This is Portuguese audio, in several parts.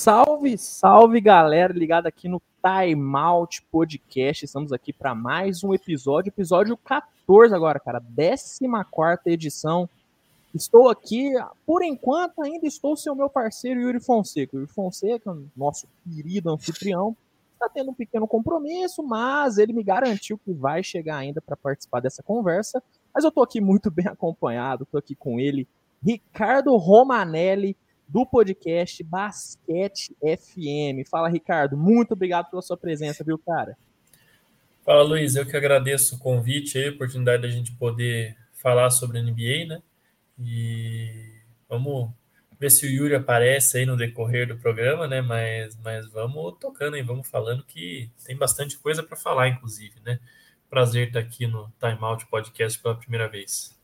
Salve, salve galera, ligado aqui no Time Out Podcast. Estamos aqui para mais um episódio, episódio 14 agora, cara, 14 edição. Estou aqui, por enquanto, ainda estou sem o meu parceiro Yuri Fonseca. Yuri Fonseca, nosso querido anfitrião, está tendo um pequeno compromisso, mas ele me garantiu que vai chegar ainda para participar dessa conversa. Mas eu estou aqui muito bem acompanhado, estou aqui com ele, Ricardo Romanelli do podcast Basquete FM. Fala, Ricardo. Muito obrigado pela sua presença, viu, cara? Fala, Luiz. Eu que agradeço o convite aí, a oportunidade da gente poder falar sobre a NBA, né? E vamos ver se o Yuri aparece aí no decorrer do programa, né? Mas, mas vamos tocando aí, vamos falando que tem bastante coisa para falar, inclusive, né? Prazer estar aqui no Time Out Podcast pela primeira vez.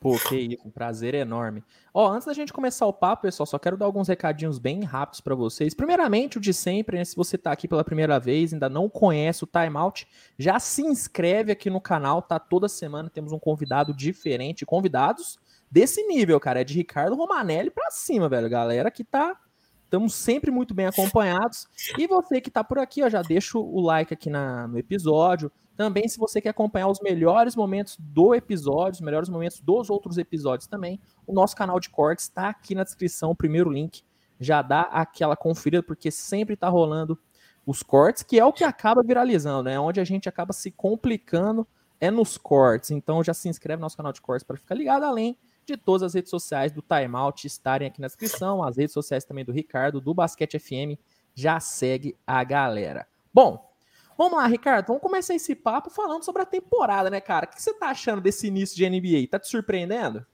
Pô, que isso, um prazer enorme. Ó, antes da gente começar o papo, pessoal, só quero dar alguns recadinhos bem rápidos para vocês. Primeiramente, o de sempre, né? Se você tá aqui pela primeira vez, ainda não conhece o Time Out, já se inscreve aqui no canal, tá? Toda semana temos um convidado diferente, convidados desse nível, cara, é de Ricardo Romanelli para cima, velho. Galera que tá Estamos sempre muito bem acompanhados. E você que está por aqui, ó, já deixa o like aqui na, no episódio. Também, se você quer acompanhar os melhores momentos do episódio, os melhores momentos dos outros episódios também, o nosso canal de cortes está aqui na descrição, o primeiro link. Já dá aquela conferida, porque sempre está rolando os cortes, que é o que acaba viralizando, né? onde a gente acaba se complicando, é nos cortes. Então já se inscreve no nosso canal de cortes para ficar ligado, além de todas as redes sociais do Timeout estarem aqui na descrição, as redes sociais também do Ricardo, do Basquete FM, já segue a galera. Bom, vamos lá, Ricardo, vamos começar esse papo falando sobre a temporada, né, cara? O que você tá achando desse início de NBA? Tá te surpreendendo?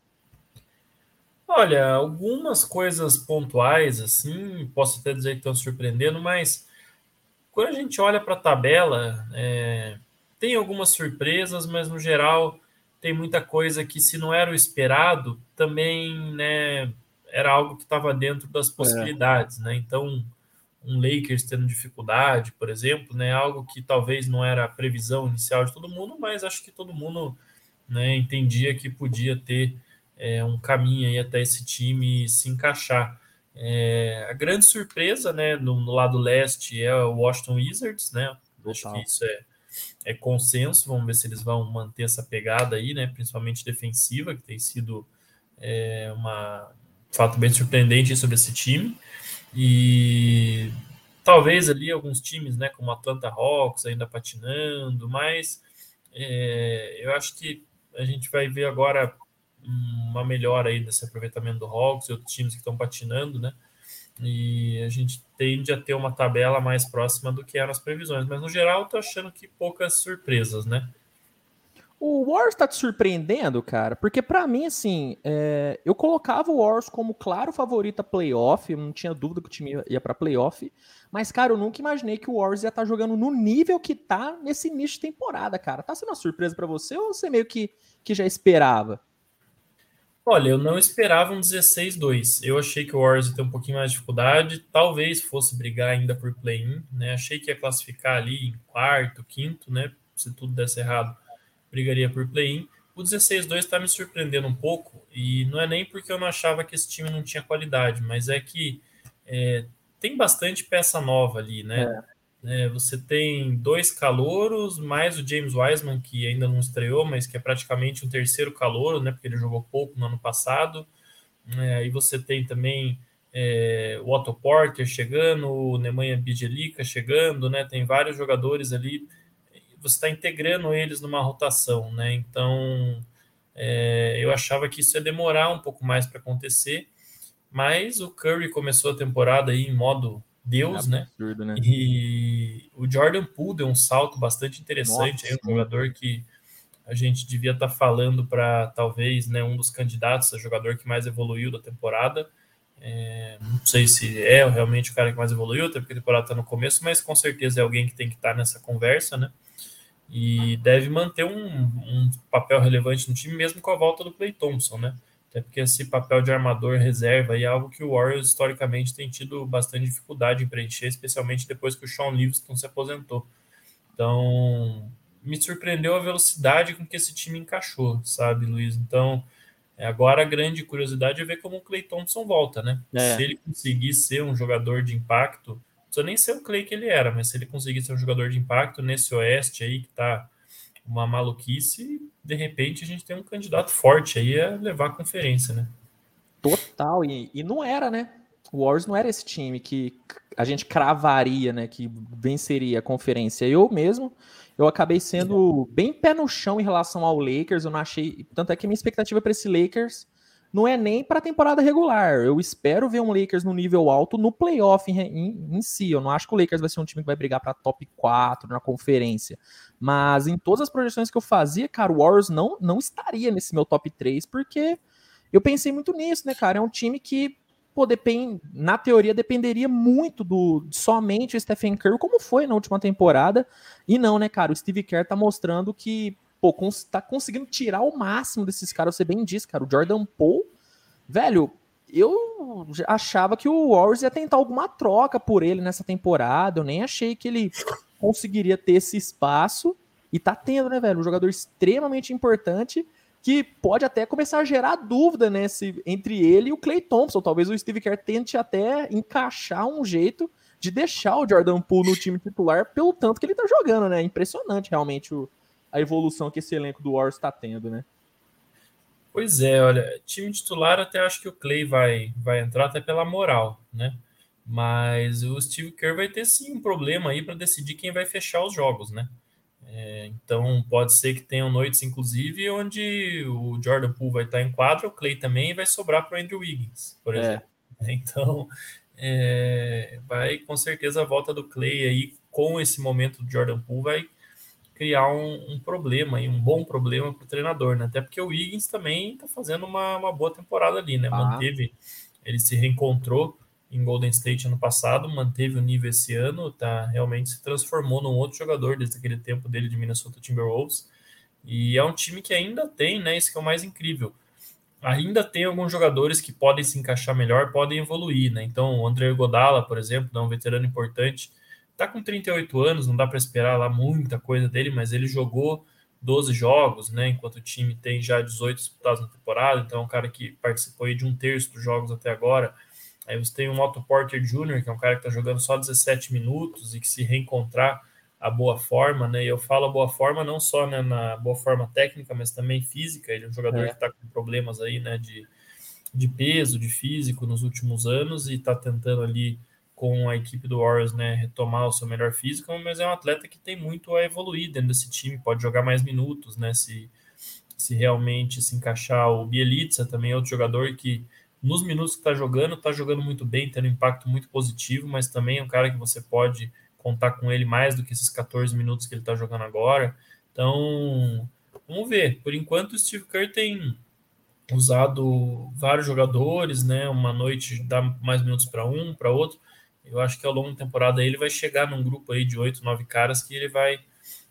Olha, algumas coisas pontuais, assim, posso até dizer que estão surpreendendo, mas quando a gente olha para a tabela, é, tem algumas surpresas, mas no geral tem muita coisa que, se não era o esperado, também né, era algo que estava dentro das é. possibilidades. É. Né? Então, um Lakers tendo dificuldade, por exemplo, né, algo que talvez não era a previsão inicial de todo mundo, mas acho que todo mundo né, entendia que podia ter é, um caminho aí até esse time se encaixar. É, a grande surpresa né, no, no, lado leste é o Washington Wizards, né? Acho que isso é é consenso. Vamos ver se eles vão manter essa pegada aí, né? Principalmente defensiva, que tem sido é, uma um fato bem surpreendente sobre esse time. E talvez ali alguns times, né, como Atlanta Hawks ainda patinando, mas é, eu acho que a gente vai ver agora uma melhora aí desse aproveitamento do Hawks e outros times que estão patinando, né? E a gente tende a ter uma tabela mais próxima do que eram as previsões. Mas no geral, eu tô achando que poucas surpresas, né? O Wars tá te surpreendendo, cara? Porque para mim, assim, é... eu colocava o Wars como claro favorito a playoff, eu não tinha dúvida que o time ia para playoff, mas, cara, eu nunca imaginei que o Wars ia estar tá jogando no nível que tá nesse início de temporada, cara. Tá sendo uma surpresa para você ou você meio que, que já esperava? Olha, eu não esperava um 16-2. Eu achei que o Warriors ia ter um pouquinho mais de dificuldade, talvez fosse brigar ainda por play-in, né? Achei que ia classificar ali em quarto, quinto, né? Se tudo desse errado, brigaria por play-in. O 16-2 está me surpreendendo um pouco, e não é nem porque eu não achava que esse time não tinha qualidade, mas é que é, tem bastante peça nova ali, né? É. É, você tem dois calouros, mais o James Wiseman, que ainda não estreou, mas que é praticamente um terceiro calouro, né? Porque ele jogou pouco no ano passado. É, aí você tem também é, o Otto Porter chegando, o Nemanja Bjelica chegando, né? Tem vários jogadores ali. Você está integrando eles numa rotação, né? Então, é, eu achava que isso ia demorar um pouco mais para acontecer, mas o Curry começou a temporada aí em modo Deus, é né? absurdo, né? né? E o Jordan Poole deu um salto bastante interessante, aí, um jogador que a gente devia estar tá falando para talvez né, um dos candidatos a jogador que mais evoluiu da temporada. É, não sei se é realmente o cara que mais evoluiu, até porque a temporada está no começo, mas com certeza é alguém que tem que estar tá nessa conversa, né? E deve manter um, um papel relevante no time, mesmo com a volta do Clay Thompson, né? Até porque esse papel de armador reserva é algo que o Warriors historicamente tem tido bastante dificuldade em preencher, especialmente depois que o Sean Livingston se aposentou. Então, me surpreendeu a velocidade com que esse time encaixou, sabe, Luiz? Então, Agora a grande curiosidade é ver como o Clay Thompson volta, né? É. Se ele conseguir ser um jogador de impacto, precisa nem ser o Clay que ele era, mas se ele conseguir ser um jogador de impacto nesse oeste aí que tá uma maluquice, de repente a gente tem um candidato forte aí a levar a conferência, né? Total, e, e não era, né? O Warriors não era esse time que a gente cravaria, né, que venceria a conferência. Eu mesmo, eu acabei sendo bem pé no chão em relação ao Lakers, eu não achei, tanto é que minha expectativa para esse Lakers não é nem para temporada regular. Eu espero ver um Lakers no nível alto no playoff em, em, em, si. Eu não acho que o Lakers vai ser um time que vai brigar para top 4 na conferência. Mas em todas as projeções que eu fazia, cara, o Warriors não, não estaria nesse meu top 3, porque eu pensei muito nisso, né, cara? É um time que, pô, depend, na teoria, dependeria muito do somente o Stephen Curry, como foi na última temporada. E não, né, cara? O Steve Kerr tá mostrando que pô, cons tá conseguindo tirar o máximo desses caras. Você bem disse, cara. O Jordan Poole, velho, eu achava que o Warriors ia tentar alguma troca por ele nessa temporada. Eu nem achei que ele conseguiria ter esse espaço. E tá tendo, né, velho? Um jogador extremamente importante que pode até começar a gerar dúvida né, se, entre ele e o Clay Thompson. Talvez o Steve Kerr tente até encaixar um jeito de deixar o Jordan Poole no time titular pelo tanto que ele tá jogando, né? Impressionante realmente o, a evolução que esse elenco do Warriors está tendo, né? Pois é, olha, time titular até acho que o Clay vai, vai entrar até pela moral, né? Mas o Steve Kerr vai ter sim um problema aí para decidir quem vai fechar os jogos, né? É, então pode ser que tenham noites, inclusive, onde o Jordan Poole vai estar em quadro, o Clay também e vai sobrar para o Andrew Wiggins, por é. exemplo. É. Então é, vai com certeza a volta do Clay aí com esse momento do Jordan Poole vai criar um, um problema e um bom problema para o treinador, né? Até porque o Wiggins também está fazendo uma, uma boa temporada ali, né? Ah. Manteve, ele se reencontrou em Golden State ano passado, manteve o nível esse ano, tá? Realmente se transformou num outro jogador desde aquele tempo dele de Minnesota Timberwolves. E é um time que ainda tem, né? Isso que é o mais incrível. Ainda tem alguns jogadores que podem se encaixar melhor, podem evoluir, né? Então, o André Godala, por exemplo, é um veterano importante Tá com 38 anos, não dá para esperar lá muita coisa dele, mas ele jogou 12 jogos, né? Enquanto o time tem já 18 disputados na temporada, então é um cara que participou aí de um terço dos jogos até agora. Aí você tem o Otto Porter Jr., que é um cara que está jogando só 17 minutos e que se reencontrar a boa forma, né? E eu falo a boa forma não só né, na boa forma técnica, mas também física. Ele é um jogador é. que está com problemas aí, né? De, de peso, de físico nos últimos anos e está tentando ali com a equipe do Warriors, né, retomar o seu melhor físico, mas é um atleta que tem muito a evoluir dentro desse time, pode jogar mais minutos, né, se, se realmente se encaixar. O Bielitsa também é outro jogador que nos minutos que está jogando, está jogando muito bem, tendo um impacto muito positivo, mas também é um cara que você pode contar com ele mais do que esses 14 minutos que ele está jogando agora. Então, vamos ver. Por enquanto, o Steve Kerr tem usado vários jogadores, né? Uma noite dá mais minutos para um, para outro. Eu acho que ao longo da temporada ele vai chegar num grupo aí de oito, nove caras que ele vai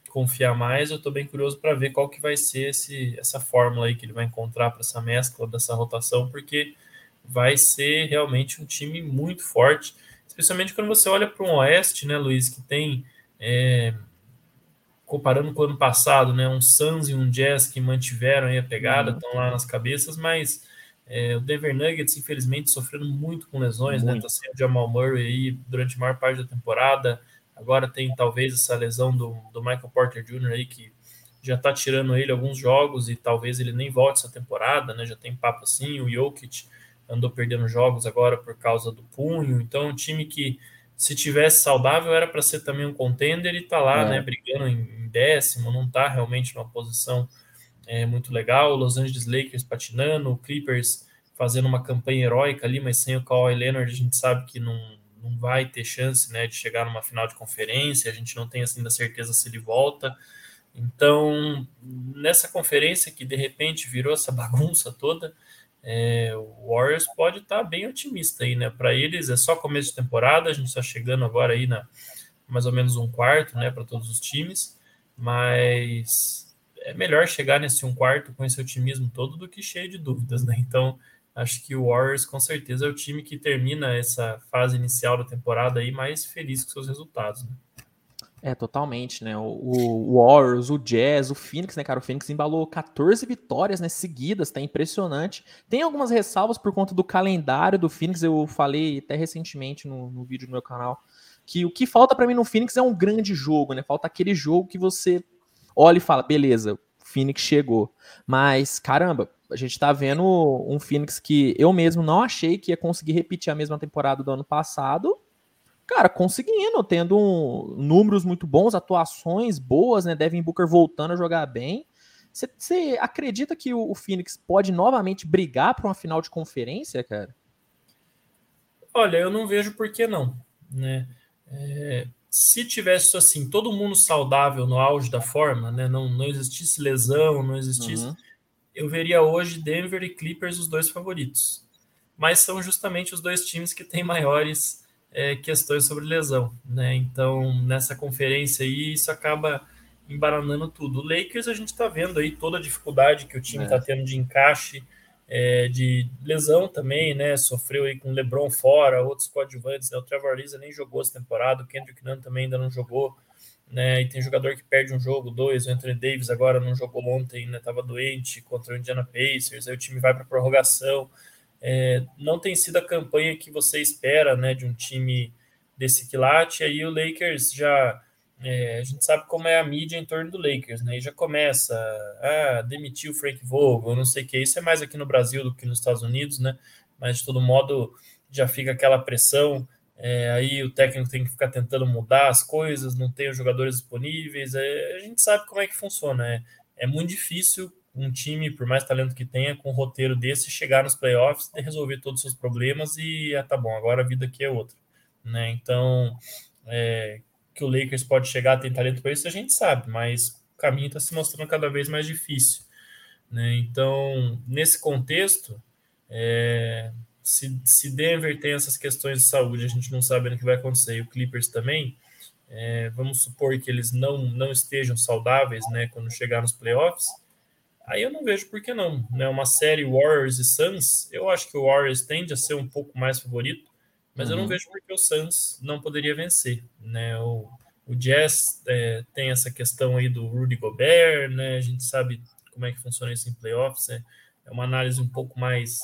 confiar mais. Eu estou bem curioso para ver qual que vai ser esse, essa fórmula aí que ele vai encontrar para essa mescla dessa rotação, porque vai ser realmente um time muito forte, especialmente quando você olha para um Oeste, né, Luiz, que tem é, comparando com o ano passado, né, um Suns e um Jazz que mantiveram aí a pegada, estão uhum. lá nas cabeças, mas é, o Denver Nuggets, infelizmente, sofrendo muito com lesões, né? muito. né? Tá sem o Jamal Murray aí durante a maior parte da temporada. Agora tem talvez essa lesão do, do Michael Porter Jr. aí que já tá tirando ele alguns jogos e talvez ele nem volte essa temporada, né? Já tem papo assim. O Jokic andou perdendo jogos agora por causa do punho. Então, um time que se tivesse saudável era para ser também um contender e tá lá, é. né? Brigando em décimo, não tá realmente numa posição é muito legal. Los Angeles Lakers patinando, Clippers fazendo uma campanha heróica ali, mas sem o Kawhi Leonard a gente sabe que não, não vai ter chance né, de chegar numa final de conferência, a gente não tem assim da certeza se ele volta. Então, nessa conferência que de repente virou essa bagunça toda, é, o Warriors pode estar tá bem otimista aí, né? Para eles é só começo de temporada, a gente está chegando agora aí na mais ou menos um quarto, né, para todos os times, mas é melhor chegar nesse um quarto com esse otimismo todo do que cheio de dúvidas, né? Então, acho que o Warriors com certeza é o time que termina essa fase inicial da temporada aí mais feliz com seus resultados. Né? É, totalmente, né? O, o Warriors, o Jazz, o Phoenix, né, cara? O Phoenix embalou 14 vitórias, né, seguidas, tá impressionante. Tem algumas ressalvas por conta do calendário do Phoenix, eu falei até recentemente no, no vídeo do meu canal, que o que falta para mim no Phoenix é um grande jogo, né? Falta aquele jogo que você olha e fala, beleza, Phoenix chegou. Mas, caramba, a gente tá vendo um Phoenix que eu mesmo não achei que ia conseguir repetir a mesma temporada do ano passado, cara, conseguindo, tendo um, números muito bons, atuações boas, né? Devin Booker voltando a jogar bem. Você acredita que o, o Phoenix pode novamente brigar para uma final de conferência, cara? Olha, eu não vejo por que não, né? É, se tivesse assim, todo mundo saudável no auge da forma, né? Não, não existisse lesão, não existisse. Uhum. Eu veria hoje Denver e Clippers os dois favoritos. Mas são justamente os dois times que têm maiores é, questões sobre lesão, né? Então, nessa conferência aí, isso acaba embaranando tudo. O Lakers, a gente está vendo aí toda a dificuldade que o time está é. tendo de encaixe, é, de lesão também, né? Sofreu aí com o LeBron fora, outros coadjuvantes, né? O Trevor Ariza nem jogou essa temporada, o Kendrick Nunn também ainda não jogou, né? E tem jogador que perde um jogo, dois, o Anthony Davis agora não jogou ontem, né? Tava doente contra o Indiana Pacers, aí o time vai para prorrogação. É, não tem sido a campanha que você espera né, de um time desse quilate. Aí o Lakers já. É, a gente sabe como é a mídia em torno do Lakers, né? E já começa a demitir o Frank Vogel, não sei o que. Isso é mais aqui no Brasil do que nos Estados Unidos, né? Mas de todo modo já fica aquela pressão. É, aí o técnico tem que ficar tentando mudar as coisas, não tem os jogadores disponíveis. É, a gente sabe como é que funciona. É, é muito difícil um time, por mais talento que tenha, com um roteiro desse, chegar nos playoffs resolver todos os seus problemas e ah, tá bom, agora a vida aqui é outra. Né? Então, é, que o Lakers pode chegar, tem talento para isso, a gente sabe, mas o caminho está se mostrando cada vez mais difícil. Né? Então, nesse contexto, é, se, se Denver tem essas questões de saúde, a gente não sabe o que vai acontecer, e o Clippers também, é, vamos supor que eles não, não estejam saudáveis né, quando chegar nos playoffs, Aí eu não vejo por que não. Né? Uma série Warriors e Suns, eu acho que o Warriors tende a ser um pouco mais favorito, mas uhum. eu não uhum. vejo por que o Suns não poderia vencer. Né? O, o Jazz é, tem essa questão aí do Rudy Gobert, né? a gente sabe como é que funciona isso em playoffs, é, é uma análise um pouco mais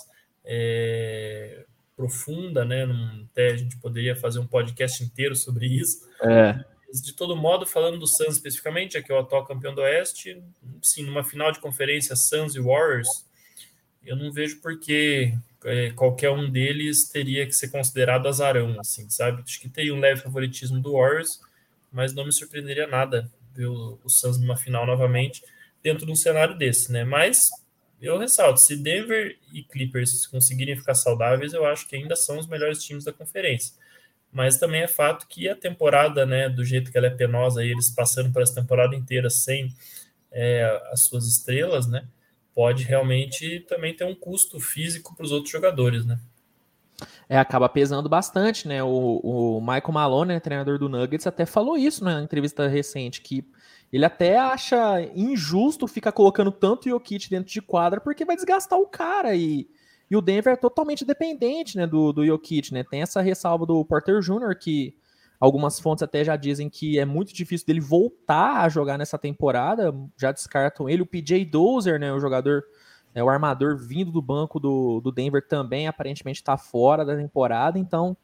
é, profunda, né? até a gente poderia fazer um podcast inteiro sobre isso. É de todo modo, falando do Suns especificamente, que é o atual campeão do Oeste, sim, numa final de conferência Suns e Warriors, eu não vejo por que é, qualquer um deles teria que ser considerado azarão, assim, sabe? Acho que teria um leve favoritismo do Warriors, mas não me surpreenderia nada ver o, o Suns numa final novamente dentro de um cenário desse, né? Mas eu ressalto, se Denver e Clippers conseguirem ficar saudáveis, eu acho que ainda são os melhores times da conferência mas também é fato que a temporada, né, do jeito que ela é penosa, eles passando por essa temporada inteira sem é, as suas estrelas, né, pode realmente também ter um custo físico para os outros jogadores, né. É, acaba pesando bastante, né? O, o Michael Malone, né, treinador do Nuggets, até falou isso na entrevista recente, que ele até acha injusto ficar colocando tanto Jokic dentro de quadra, porque vai desgastar o cara e e o Denver é totalmente dependente né, do, do Jokic, né? Tem essa ressalva do Porter Jr., que algumas fontes até já dizem que é muito difícil dele voltar a jogar nessa temporada, já descartam ele. O PJ Dozer, né, o jogador, é, o armador vindo do banco do, do Denver também, aparentemente está fora da temporada, então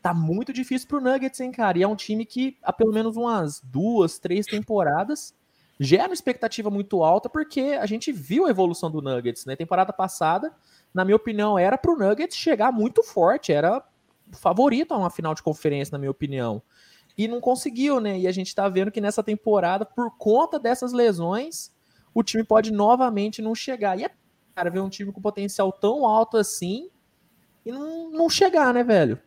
tá muito difícil pro Nuggets, hein, cara? E é um time que há pelo menos umas duas, três temporadas gera uma expectativa muito alta, porque a gente viu a evolução do Nuggets, né? Temporada passada, na minha opinião, era para o Nuggets chegar muito forte, era favorito a uma final de conferência, na minha opinião. E não conseguiu, né? E a gente está vendo que nessa temporada, por conta dessas lesões, o time pode novamente não chegar. E é cara ver um time com potencial tão alto assim e não, não chegar, né, velho?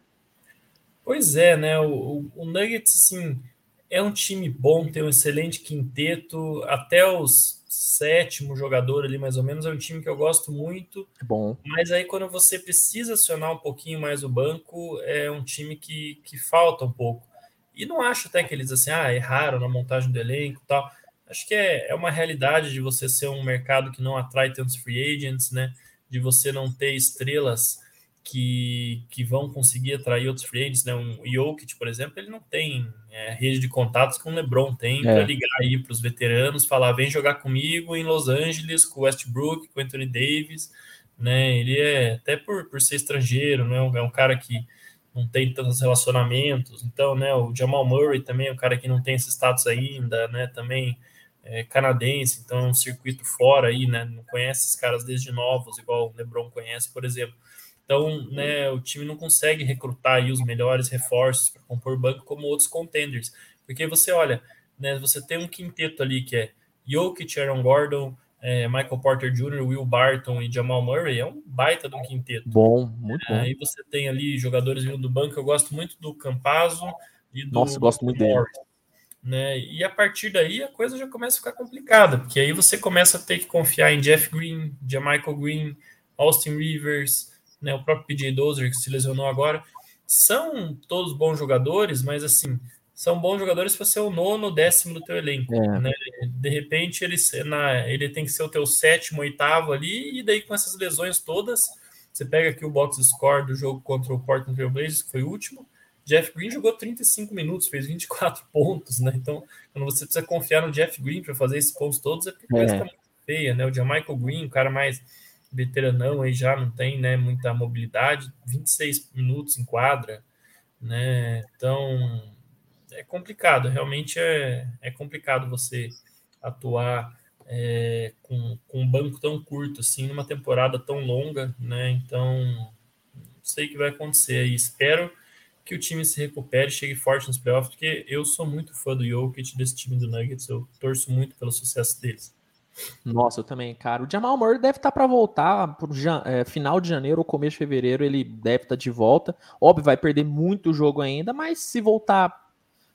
Pois é, né? O, o Nuggets, assim, é um time bom, tem um excelente quinteto, até os sétimo jogador ali, mais ou menos, é um time que eu gosto muito. Bom. Mas aí, quando você precisa acionar um pouquinho mais o banco, é um time que, que falta um pouco. E não acho até que eles assim, ah, erraram na montagem do elenco e tal. Acho que é, é uma realidade de você ser um mercado que não atrai tantos free agents, né? De você não ter estrelas que, que vão conseguir atrair outros free né? Um Jokic, por exemplo, ele não tem é, rede de contatos que o LeBron tem é. para ligar aí para os veteranos, falar vem jogar comigo em Los Angeles com o Westbrook, com o Anthony Davis, né? Ele é até por, por ser estrangeiro, né? É um cara que não tem tantos relacionamentos, então, né? O Jamal Murray também é um cara que não tem esse status ainda, né? Também é canadense, então é um circuito fora aí, né? Não conhece esses caras desde novos, igual o LeBron conhece, por exemplo. Então, né, o time não consegue recrutar aí os melhores reforços para compor banco como outros contenders. Porque você olha, né, você tem um quinteto ali que é Jokic, Aaron Gordon, é, Michael Porter Jr., Will Barton e Jamal Murray, é um baita de um quinteto. Bom, muito bom. Aí você tem ali jogadores vindo do banco, eu gosto muito do Campazzo e do Nossa, gosto muito Morris, dele. Né? E a partir daí a coisa já começa a ficar complicada, porque aí você começa a ter que confiar em Jeff Green, Michael Green, Austin Rivers, né, o próprio PJ Dozer, que se lesionou agora, são todos bons jogadores, mas assim, são bons jogadores para ser o nono, décimo do teu elenco. É. Né? De repente, ele, na, ele tem que ser o teu sétimo, oitavo ali, e daí com essas lesões todas, você pega aqui o box score do jogo contra o Portland Trail Blazers, que foi o último, Jeff Green jogou 35 minutos, fez 24 pontos, né? Então, quando você precisa confiar no Jeff Green para fazer esses pontos todos, é porque a coisa está muito feia, né? O Michael Green, o cara mais veteranão aí já não tem né, muita mobilidade, 26 minutos em quadra, né? Então é complicado, realmente é, é complicado você atuar é, com, com um banco tão curto assim, numa temporada tão longa, né? Então sei que vai acontecer aí. Espero que o time se recupere, chegue forte nos playoffs, porque eu sou muito fã do Jokic, desse time do Nuggets, eu torço muito pelo sucesso deles. Nossa, eu também, cara. O Jamal Murray deve estar tá para voltar pro é, final de janeiro ou começo de fevereiro, ele deve estar tá de volta. Óbvio, vai perder muito jogo ainda, mas se voltar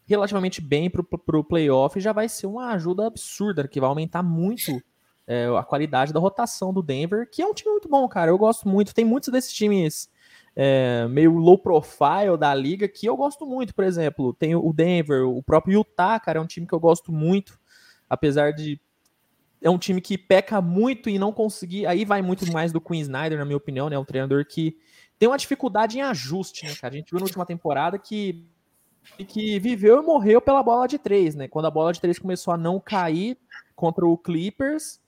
relativamente bem pro, pro playoff, já vai ser uma ajuda absurda, que vai aumentar muito é, a qualidade da rotação do Denver, que é um time muito bom, cara. Eu gosto muito. Tem muitos desses times é, meio low profile da liga que eu gosto muito, por exemplo. Tem o Denver, o próprio Utah, cara, é um time que eu gosto muito, apesar de é um time que peca muito e não conseguir. Aí vai muito mais do Queen Snyder, na minha opinião, né? É um treinador que tem uma dificuldade em ajuste, né, cara? A gente viu na última temporada que, que viveu e morreu pela bola de três, né? Quando a bola de três começou a não cair contra o Clippers,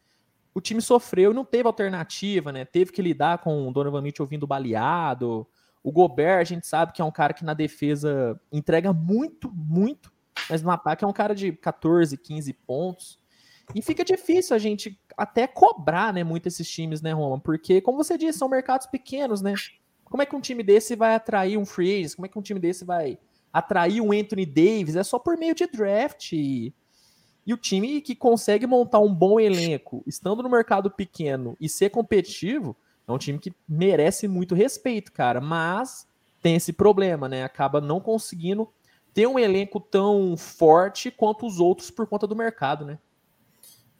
o time sofreu e não teve alternativa, né? Teve que lidar com o Donovan Mitchell vindo baleado. O Gobert, a gente sabe que é um cara que na defesa entrega muito, muito, mas no ataque é um cara de 14, 15 pontos. E fica difícil a gente até cobrar, né, muito esses times, né, Roma? Porque, como você disse, são mercados pequenos, né? Como é que um time desse vai atrair um free agent? Como é que um time desse vai atrair um Anthony Davis? É só por meio de draft. E, e o time que consegue montar um bom elenco, estando no mercado pequeno e ser competitivo, é um time que merece muito respeito, cara. Mas tem esse problema, né? Acaba não conseguindo ter um elenco tão forte quanto os outros por conta do mercado, né?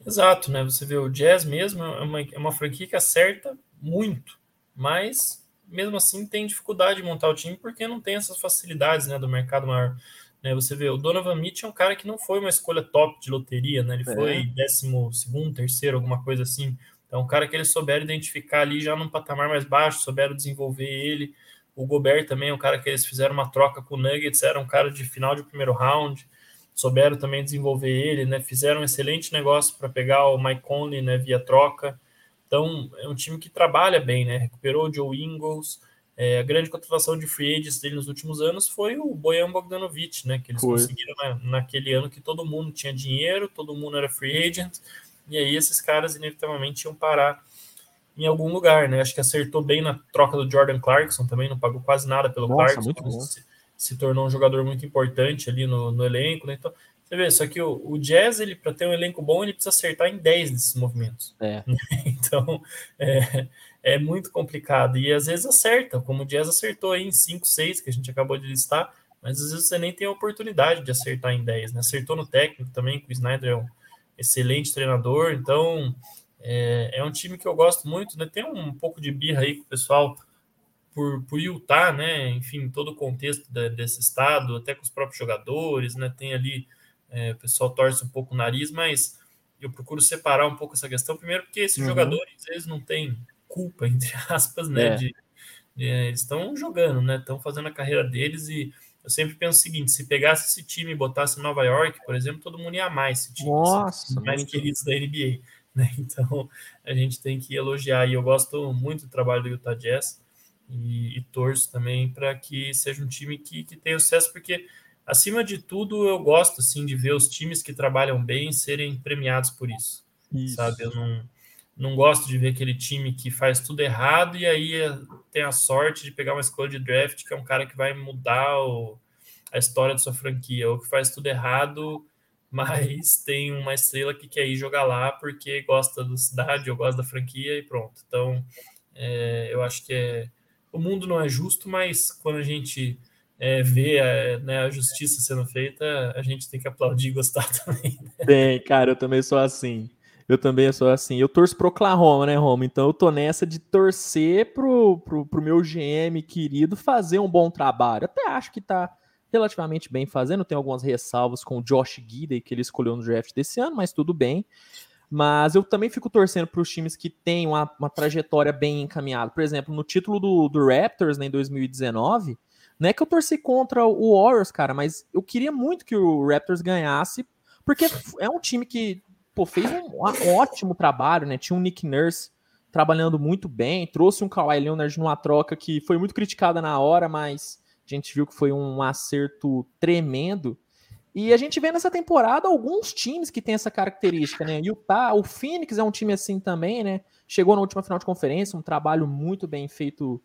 Exato, né? Você vê o Jazz mesmo é uma, é uma franquia que acerta muito, mas mesmo assim tem dificuldade de montar o time porque não tem essas facilidades né, do mercado maior. Né? Você vê, o Donovan Mitchell é um cara que não foi uma escolha top de loteria, né? Ele é. foi décimo segundo, terceiro, alguma coisa assim. Então, um cara que eles souberam identificar ali já num patamar mais baixo, souberam desenvolver ele. O Gobert também é um cara que eles fizeram uma troca com o Nuggets, era um cara de final de primeiro round souberam também desenvolver ele, né? Fizeram um excelente negócio para pegar o Mike Conley, né? Via troca. Então, é um time que trabalha bem, né? Recuperou o Joe Ingles. É, a grande contratação de free agents dele nos últimos anos foi o Bojan Bogdanovic, né? Que eles foi. conseguiram na, naquele ano que todo mundo tinha dinheiro, todo mundo era free agent, e aí esses caras inevitavelmente iam parar em algum lugar, né? Acho que acertou bem na troca do Jordan Clarkson também, não pagou quase nada pelo Nossa, Clarkson. Se tornou um jogador muito importante ali no, no elenco, né? Então, você vê, só que o, o Jazz, ele para ter um elenco bom, ele precisa acertar em 10 desses movimentos. É. Então, é, é muito complicado. E às vezes acerta, como o Jazz acertou aí em 5, 6, que a gente acabou de listar, mas às vezes você nem tem a oportunidade de acertar em 10, né? Acertou no técnico também, que o Snyder é um excelente treinador, então é, é um time que eu gosto muito, né? Tem um, um pouco de birra aí com o pessoal por, por Utah, né? Enfim, todo o contexto da, desse estado, até com os próprios jogadores, né? Tem ali, é, o pessoal torce um pouco o nariz, mas eu procuro separar um pouco essa questão, primeiro porque esses uhum. jogadores, eles não têm culpa, entre aspas, né? É. De, É, eles estão jogando, né? Estão fazendo a carreira deles e eu sempre penso o seguinte: se pegasse esse time e botasse em Nova York, por exemplo, todo mundo ia amar esse time. Nossa, mais muito... queridos da NBA. Né? Então a gente tem que elogiar. E eu gosto muito do trabalho do Utah Jazz e, e torço também para que seja um time que, que tenha sucesso, porque acima de tudo eu gosto assim de ver os times que trabalham bem serem premiados por isso. isso. Sabe? Eu não não gosto de ver aquele time que faz tudo errado e aí eh, tem a sorte de pegar uma escolha de draft que é um cara que vai mudar o, a história da sua franquia, ou que faz tudo errado, mas tem uma estrela que quer ir jogar lá porque gosta da cidade ou gosta da franquia e pronto. Então, é, eu acho que é, o mundo não é justo, mas quando a gente é, vê a, né, a, justiça sendo feita, a gente tem que aplaudir e gostar também. Né? Bem, cara, eu também sou assim. Eu também sou assim. Eu torço pro Oklahoma, né, Roma? Então eu tô nessa de torcer pro, pro, pro meu GM querido fazer um bom trabalho. Até acho que tá relativamente bem fazendo. Tem algumas ressalvas com o Josh Gidey, que ele escolheu no draft desse ano, mas tudo bem. Mas eu também fico torcendo para os times que têm uma, uma, trajetória bem encaminhada. Por exemplo, no título do, do Raptors né, em 2019, não é que eu torci contra o Warriors, cara, mas eu queria muito que o Raptors ganhasse, porque é um time que pô, fez um, ótimo trabalho, né? Tinha um Nick Nurse trabalhando muito bem, trouxe um Kawhi Leonard numa troca que foi muito criticada na hora, mas a gente viu que foi um acerto tremendo. E a gente vê nessa temporada alguns times que têm essa característica, né? Utah, o Phoenix é um time assim também, né? Chegou na última final de conferência, um trabalho muito bem feito,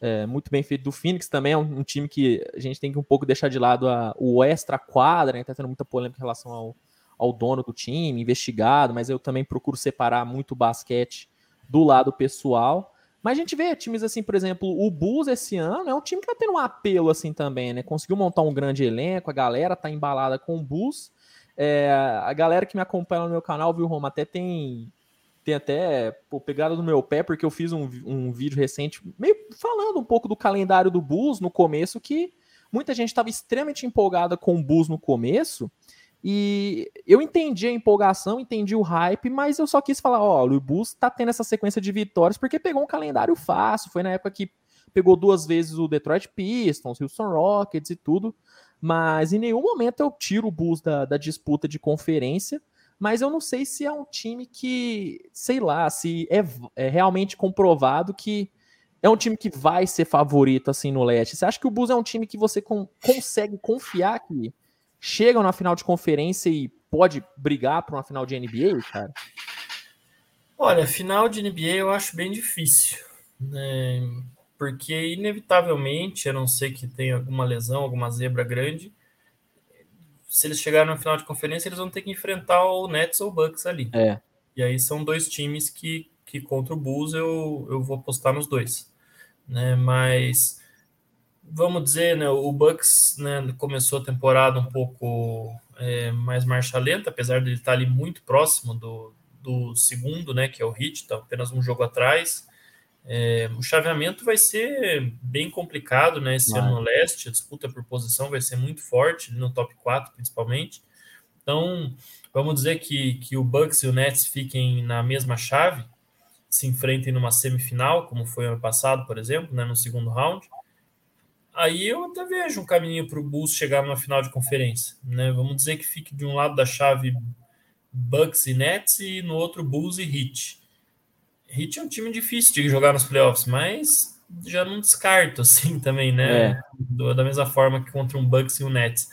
é, muito bem feito do Phoenix também. É um, um, time que a gente tem que um pouco deixar de lado a, o extra quadra, né? Tá tendo muita polêmica em relação ao, ao dono do time, investigado, mas eu também procuro separar muito o basquete do lado pessoal. Mas a gente vê times assim, por exemplo, o Bulls esse ano é um time que tá tendo um apelo assim também, né? Conseguiu montar um grande elenco, a galera tá embalada com o Bulls. É, a galera que me acompanha no meu canal, viu, Roma, até tem tem até pô, pegada no meu pé, porque eu fiz um, um vídeo recente meio falando um pouco do calendário do Bulls no começo, que muita gente estava extremamente empolgada com o Bulls no começo, e eu entendi a empolgação, entendi o hype, mas eu só quis falar, ó, o Bulls tá tendo essa sequência de vitórias porque pegou um calendário fácil, foi na época que pegou duas vezes o Detroit Pistons, Houston Rockets e tudo, mas em nenhum momento eu tiro o Bulls da, da disputa de conferência, mas eu não sei se é um time que, sei lá, se é, é realmente comprovado que é um time que vai ser favorito assim no leste. Você acha que o Bulls é um time que você consegue confiar que chegam na final de conferência e pode brigar para uma final de NBA, cara? Olha, final de NBA eu acho bem difícil, né? Porque inevitavelmente, a não ser que tenha alguma lesão, alguma zebra grande, se eles chegarem na final de conferência, eles vão ter que enfrentar o Nets ou o Bucks ali. É. E aí são dois times que, que contra o Bulls eu, eu vou apostar nos dois. Né? Mas vamos dizer, né, o Bucks né, começou a temporada um pouco é, mais marcha lenta, apesar de ele estar ali muito próximo do, do segundo, né, que é o Heat, tá apenas um jogo atrás. É, o chaveamento vai ser bem complicado, né, esse ano no leste, a disputa por posição vai ser muito forte, no top 4 principalmente. Então, vamos dizer que, que o Bucks e o Nets fiquem na mesma chave, se enfrentem numa semifinal, como foi ano passado, por exemplo, né, no segundo round aí eu até vejo um caminho para o Bulls chegar numa final de conferência. Né? Vamos dizer que fique de um lado da chave Bucks e Nets e no outro Bulls e Heat. Heat é um time difícil de jogar nos playoffs, mas já não descarto assim também, né? É. Da mesma forma que contra um Bucks e um Nets.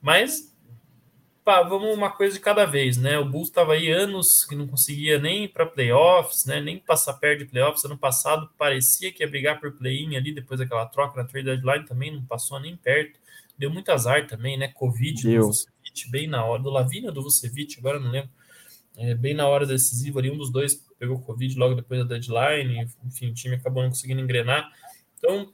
Mas pá, vamos uma coisa de cada vez, né? O Bulls estava aí anos que não conseguia nem para playoffs, né? Nem passar perto de playoffs. Ano passado parecia que ia brigar por play-in ali depois daquela troca na trade deadline também não passou nem perto. Deu muito azar também, né? Covid Deu. do Vucevic, bem na hora do Lavina do Vucevic, agora não lembro. É, bem na hora decisiva ali, um dos dois pegou Covid logo depois da deadline, enfim, o time acabou não conseguindo engrenar. Então,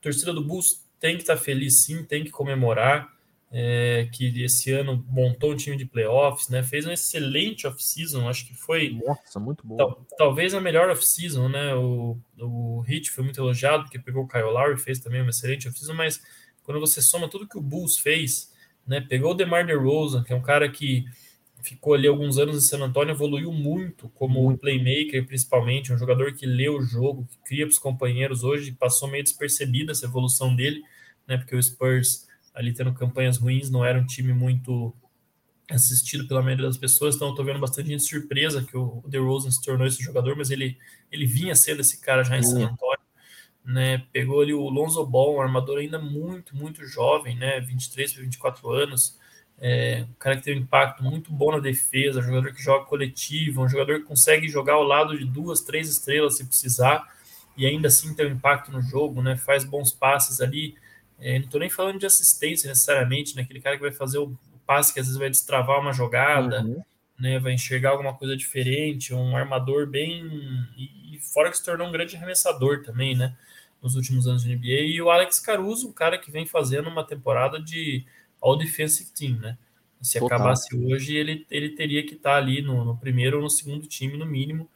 torcida do Bulls tem que estar tá feliz sim, tem que comemorar é, que esse ano montou um time de playoffs, né? Fez um excelente off-season, acho que foi. Nossa, muito bom. Tal, talvez a melhor off-season, né? O, o Hit foi muito elogiado, porque pegou o Kyle Lowry, fez também uma excelente off-season, mas quando você soma tudo que o Bulls fez, né? Pegou o DeMar DeRozan, que é um cara que ficou ali alguns anos em San Antonio, evoluiu muito como um playmaker, principalmente, um jogador que lê o jogo, que cria para os companheiros. Hoje passou meio despercebida essa evolução dele, né? Porque o Spurs, ali tendo campanhas ruins, não era um time muito assistido pela maioria das pessoas, então eu tô vendo bastante gente surpresa que o DeRozan se tornou esse jogador, mas ele, ele vinha sendo esse cara já em San Antonio, né? Pegou ali o Lonzo Ball, um armador ainda muito, muito jovem, né? 23 para 24 anos, é, um cara que tem um impacto muito bom na defesa, um jogador que joga coletivo, um jogador que consegue jogar ao lado de duas, três estrelas se precisar, e ainda assim tem um impacto no jogo, né? Faz bons passes ali. É, não estou nem falando de assistência necessariamente, né? Aquele cara que vai fazer o passe que às vezes vai destravar uma jogada, uhum. né? Vai enxergar alguma coisa diferente, um armador bem. E, fora que se tornou um grande arremessador também, né? Nos últimos anos de NBA. E o Alex Caruso, um cara que vem fazendo uma temporada de All Defensive Team, né? Se Total. acabasse hoje, ele, ele teria que estar tá ali no, no, primeiro ou no segundo time, no mínimo,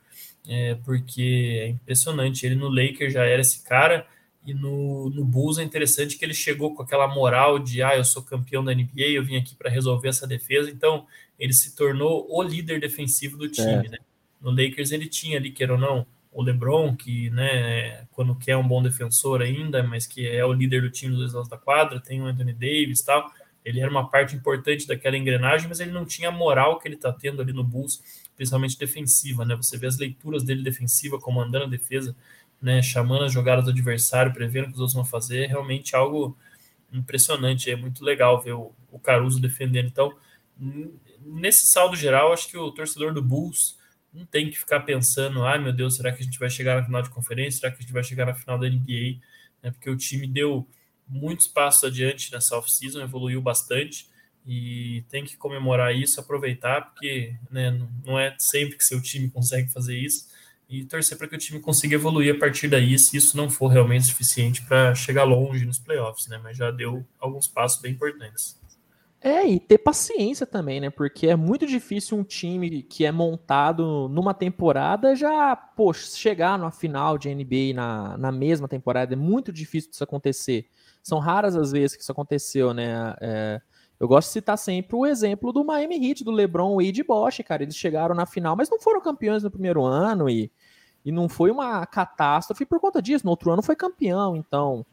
é, porque é impressionante. Ele no Lakers já era esse cara, e no, no Bulls é interessante que ele chegou com aquela moral de ah, eu sou campeão da NBA, eu vim aqui para resolver essa defesa. Então, ele se tornou o líder defensivo do time, é. né? No Lakers ele tinha ali, queira ou não, o LeBron, que, né, quando quer um bom defensor ainda, mas que é o líder do time dos dois lados da quadra, tem o Anthony Davis e tal ele era uma parte importante daquela engrenagem, mas ele não tinha a moral que ele está tendo ali no Bulls, principalmente defensiva, né? Você vê as leituras dele defensiva, comandando a defesa, né? Chamando as jogadas do adversário, prevendo o que os outros vão fazer, é realmente algo impressionante. É muito legal ver o, o Caruso defendendo. Então, nesse saldo geral, acho que o torcedor do Bulls não tem que ficar pensando, ai ah, meu Deus, será que a gente vai chegar na final de conferência? Será que a gente vai chegar na final da NBA? Né? Porque o time deu muitos passos adiante nessa off-season, evoluiu bastante e tem que comemorar isso, aproveitar, porque né, não é sempre que seu time consegue fazer isso e torcer para que o time consiga evoluir a partir daí, se isso não for realmente suficiente para chegar longe nos playoffs, né? Mas já deu alguns passos bem importantes. É, e ter paciência também, né? Porque é muito difícil um time que é montado numa temporada já, poxa, chegar na final de NBA na, na mesma temporada. É muito difícil isso acontecer. São raras as vezes que isso aconteceu, né? É, eu gosto de citar sempre o exemplo do Miami Heat, do LeBron e Bosch, cara. Eles chegaram na final, mas não foram campeões no primeiro ano e, e não foi uma catástrofe por conta disso. No outro ano foi campeão, então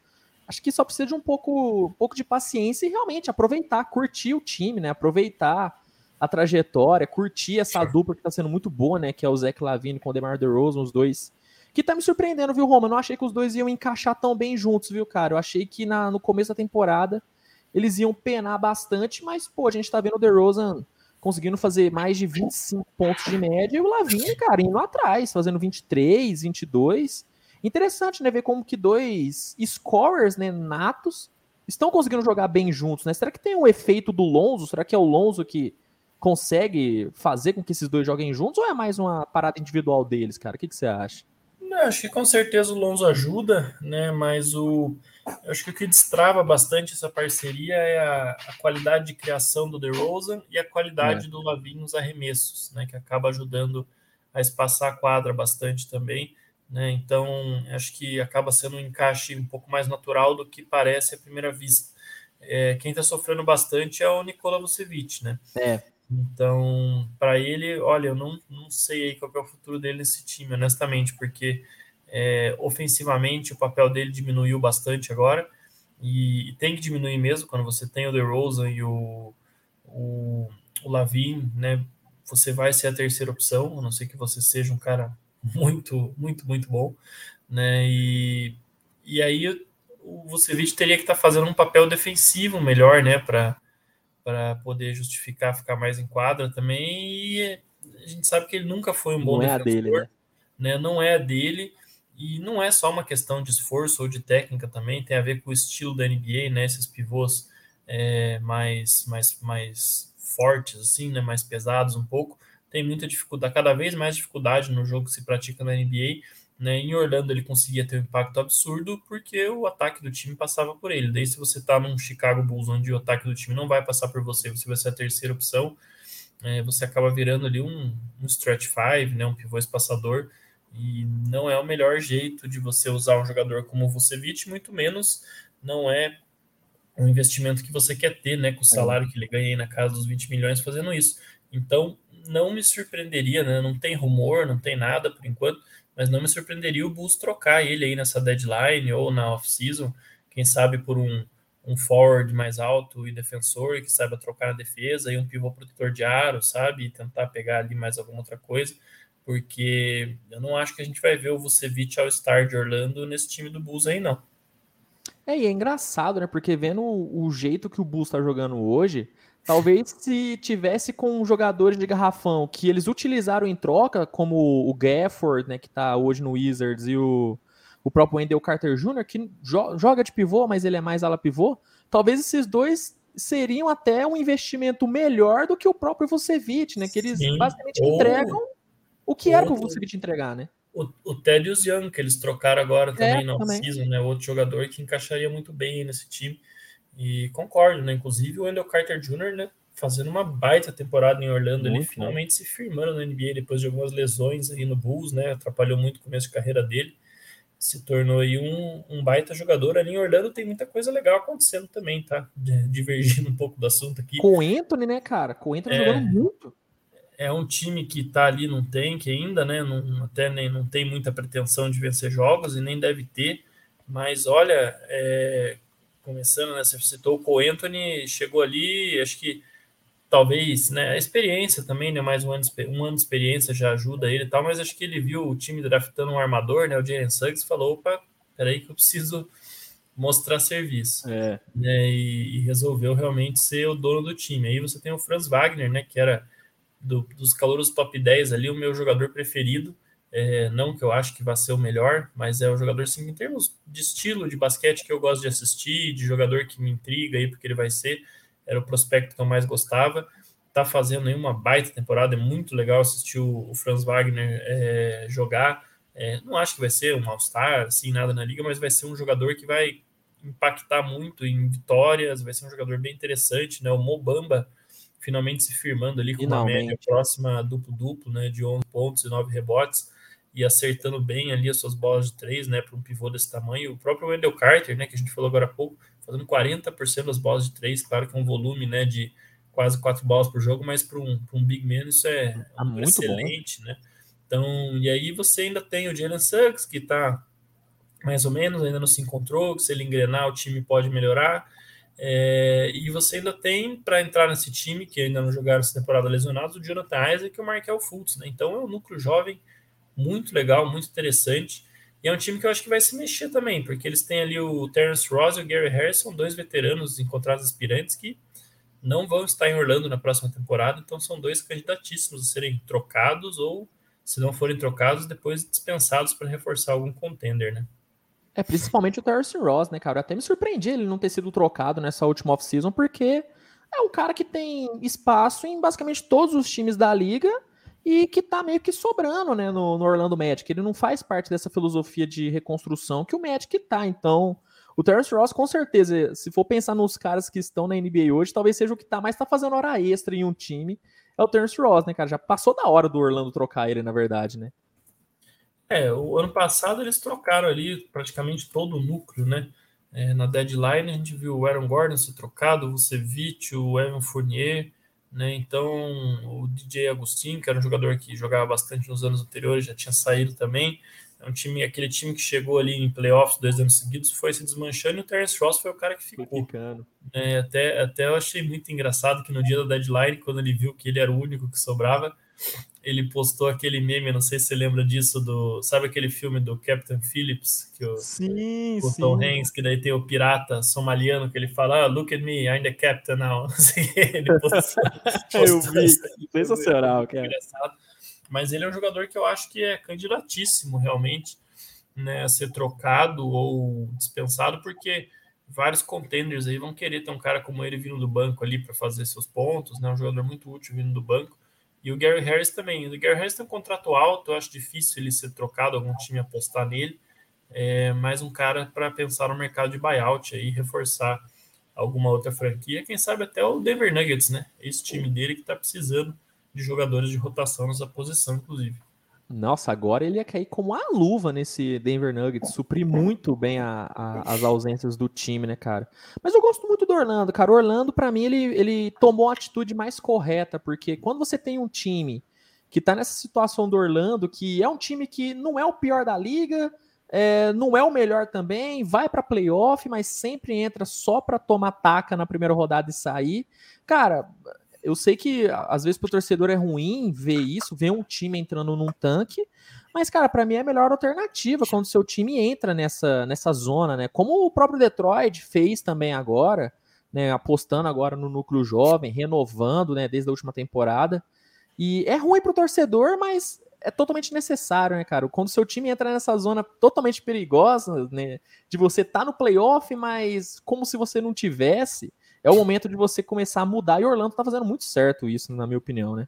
acho que só precisa de um pouco, um pouco de paciência e realmente aproveitar, curtir o time, né? Aproveitar a trajetória, curtir essa dupla que está sendo muito boa, né? Que é o Zach Lavine com o DeMar DeRozan, os dois que tá me surpreendendo, viu, Roma? Eu não achei que os dois iam encaixar tão bem juntos, viu, cara? Eu achei que na, no começo da temporada eles iam penar bastante, mas, pô, a gente tá vendo o DeRozan conseguindo fazer mais de 25 pontos de média e o Lavinho, cara, indo atrás, fazendo 23, 22. Interessante, né, ver como que dois scorers, né, natos, estão conseguindo jogar bem juntos, né? Será que tem um efeito do Lonzo? Será que é o Lonzo que consegue fazer com que esses dois joguem juntos ou é mais uma parada individual deles, cara? O que, que você acha? Não, acho que com certeza o Lonzo ajuda, né? Mas o acho que o que destrava bastante essa parceria é a, a qualidade de criação do DeRozan e a qualidade é. do Lavin nos arremessos, né? Que acaba ajudando a espaçar a quadra bastante também, né? Então acho que acaba sendo um encaixe um pouco mais natural do que parece à primeira vista. É, quem está sofrendo bastante é o Nikola Vucevic, né? É. Então, para ele, olha, eu não, não sei qual é o futuro dele nesse time, honestamente, porque é, ofensivamente o papel dele diminuiu bastante agora e, e, tem que diminuir mesmo quando você tem o DeRozan e o, o, o Lavin, né? Você vai ser a terceira opção, a não ser que você seja um cara muito, muito, muito bom, né? E, e aí o Vucevic teria que estar tá fazendo um papel defensivo melhor, né? Para para poder justificar ficar mais em quadra também. E a gente sabe que ele nunca foi um bom não defensor, é dele, né? né? Não é a dele. E não é só uma questão de esforço ou de técnica também, tem a ver com o estilo da NBA, né? Esses pivôs é, mais, mais, mais fortes, assim, né? Mais pesados um pouco. Tem muita dificuldade, cada vez mais dificuldade no jogo que se pratica na NBA né? Em Orlando ele conseguia ter um impacto absurdo porque o ataque do time passava por ele. Daí se você está num Chicago Bulls onde o ataque do time não vai passar por você, você vai ser a terceira opção, é, você acaba virando ali um, um stretch five, né? Um pivô espaçador e não é o melhor jeito de você usar um jogador como o Vucevic, muito menos não é um investimento que você quer ter, né, com o salário que ele ganha aí na casa dos 20 milhões fazendo isso. Então, não me surpreenderia, né? Não tem rumor, não tem nada por enquanto, mas não me surpreenderia o Bulls trocar ele aí nessa deadline ou na off-season, quem sabe por um, um forward mais alto e defensor que saiba trocar na defesa e um pivô protetor de aro, sabe? E tentar pegar ali mais alguma outra coisa, porque eu não acho que a gente vai ver o Vucevic All-Star de Orlando nesse time do Bulls aí, não. É, e é engraçado, né? Porque vendo o, jeito que o Bulls está jogando hoje, talvez se tivesse com jogadores de garrafão que eles utilizaram em troca, como o Gafford, né, que está hoje no Wizards, e o, o próprio Wendell Carter Jr., que jo joga de pivô, mas ele é mais ala pivô, talvez esses dois seriam até um investimento melhor do que o próprio Vucevic, né? Que eles Sim. basicamente ou, entregam o que era que o Vucevic entregar, né? o, o Thaddeus Young, que eles trocaram agora também é, no season, né? Outro jogador que encaixaria muito bem nesse time. E concordo, né? Inclusive o Wendell Carter Jr., né? Fazendo uma baita temporada em Orlando, muito ele bom. finalmente se firmando na NBA depois de algumas lesões aí no Bulls, né? Atrapalhou muito o começo de carreira dele. Se tornou aí um, um baita jogador. Ali em Orlando tem muita coisa legal acontecendo também, tá? Divergindo um pouco do assunto aqui. Com o Anthony, né, cara? Com o Anthony é... jogando muito é um time que está ali no tank ainda, né? Não, até nem não tem muita pretensão de vencer jogos e nem deve ter. Mas olha, é, começando, né? Você citou o Cole Anthony, chegou ali, acho que talvez, né? A experiência também, né? Mais um ano, um ano de experiência já ajuda ele e tal, mas acho que ele viu o time draftando um armador, né? O Jalen Suggs falou: opa, peraí que eu preciso mostrar serviço. É. Né, e, e, resolveu realmente ser o dono do time. Aí você tem o Franz Wagner, né? Que era do, dos calouros top 10 ali, o meu jogador preferido. É, não que eu acho que vai ser o melhor, mas é o jogador, sim, em termos de estilo de basquete que eu gosto de assistir, de jogador que me intriga aí, porque ele vai ser, era o prospecto que eu mais gostava. Tá fazendo aí uma baita temporada, é muito legal assistir o, o Franz Wagner é, jogar. É, não acho que vai ser um All-Star, assim, nada na liga, mas vai ser um jogador que vai impactar muito em vitórias, vai ser um jogador bem interessante, né? O Mobamba finalmente se firmando ali com finalmente. uma média próxima duplo-duplo, né, de 11 pontos e 9 rebotes, e acertando bem ali as suas bolas de três, né, para um pivô desse tamanho. O próprio Wendell Carter, né, que a gente falou agora há pouco, fazendo 40% das bolas de três, claro que é um volume, né, de quase quatro bolas por jogo, mas para um, um big man isso é ah, muito excelente, bom. né? Então, e aí você ainda tem o Jalen Suggs, que está mais ou menos, ainda não se encontrou, que se ele engrenar o time pode melhorar. É, e você ainda tem para entrar nesse time, que ainda não jogaram essa temporada lesionados, o Jonathan Isaac e o Markel Fultz. Né? Então é um núcleo jovem muito legal, muito interessante. E é um time que eu acho que vai se mexer também, porque eles têm ali o Terence Ross e o Gary Harrison, dois veteranos encontrados aspirantes que não vão estar em Orlando na próxima temporada, então são dois candidatíssimos a serem trocados ou, se não forem trocados, depois dispensados para reforçar algum contender, né? É, principalmente o Terrence Ross, né, cara? Eu até me surpreendi ele não ter sido trocado nessa última off-season, porque é um cara que tem espaço em basicamente todos os times da liga e que tá meio que sobrando, né, no, no Orlando Magic. Ele não faz parte dessa filosofia de reconstrução que o Magic tá. Então, o Terrence Ross, com certeza, se for pensar nos caras que estão na NBA hoje, talvez seja o que tá mais tá fazendo hora extra em um time. É o Terrence Ross, né, cara? Já passou da hora do Orlando trocar ele, na verdade, né? É, o ano passado eles trocaram ali praticamente todo o núcleo, né? É, na deadline a gente viu o Aaron Gordon ser trocado, o Vucevic, o Evan Fournier, né? Então o DJ Agostinho, que era um jogador que jogava bastante nos anos anteriores, já tinha saído também. É um time, aquele time que chegou ali em playoffs dois anos seguidos foi se desmanchando e o Terence Ross foi o cara que ficou. É, até, até eu achei muito engraçado que no dia da deadline, quando ele viu que ele era o único que sobrava, ele postou aquele meme, não sei se você lembra disso, do. Sabe aquele filme do Captain Phillips? Que o, sim, o sim. Tom Hanks, que daí tem o pirata somaliano que ele fala: ah, Look at me, I'm the captain now. ele postou, postou Eu vi, sensacional, cara. Engraçado. Mas ele é um jogador que eu acho que é candidatíssimo realmente né, a ser trocado ou dispensado, porque vários contenders aí vão querer ter um cara como ele vindo do banco ali para fazer seus pontos, né? Um jogador muito útil vindo do banco. E o Gary Harris também. O Gary Harris tem um contrato alto, eu acho difícil ele ser trocado, algum time apostar nele. É mais um cara para pensar no mercado de buyout aí, reforçar alguma outra franquia. Quem sabe até o Denver Nuggets, né? Esse time dele que está precisando de jogadores de rotação nessa posição, inclusive. Nossa, agora ele ia cair como a luva nesse Denver Nuggets, suprir muito bem a, a, as ausências do time, né, cara? Mas eu gosto muito do Orlando, cara. O Orlando, para mim, ele, ele tomou a atitude mais correta, porque quando você tem um time que tá nessa situação do Orlando, que é um time que não é o pior da liga, é, não é o melhor também, vai para playoff, mas sempre entra só para tomar taca na primeira rodada e sair. Cara, eu sei que às vezes para o torcedor é ruim ver isso, ver um time entrando num tanque, mas, cara, para mim é a melhor alternativa quando seu time entra nessa, nessa zona, né? Como o próprio Detroit fez também agora, né? Apostando agora no núcleo jovem, renovando, né? Desde a última temporada. E é ruim para o torcedor, mas é totalmente necessário, né, cara? Quando seu time entra nessa zona totalmente perigosa, né? De você estar tá no playoff, mas como se você não tivesse é o momento de você começar a mudar. E Orlando tá fazendo muito certo isso, na minha opinião, né?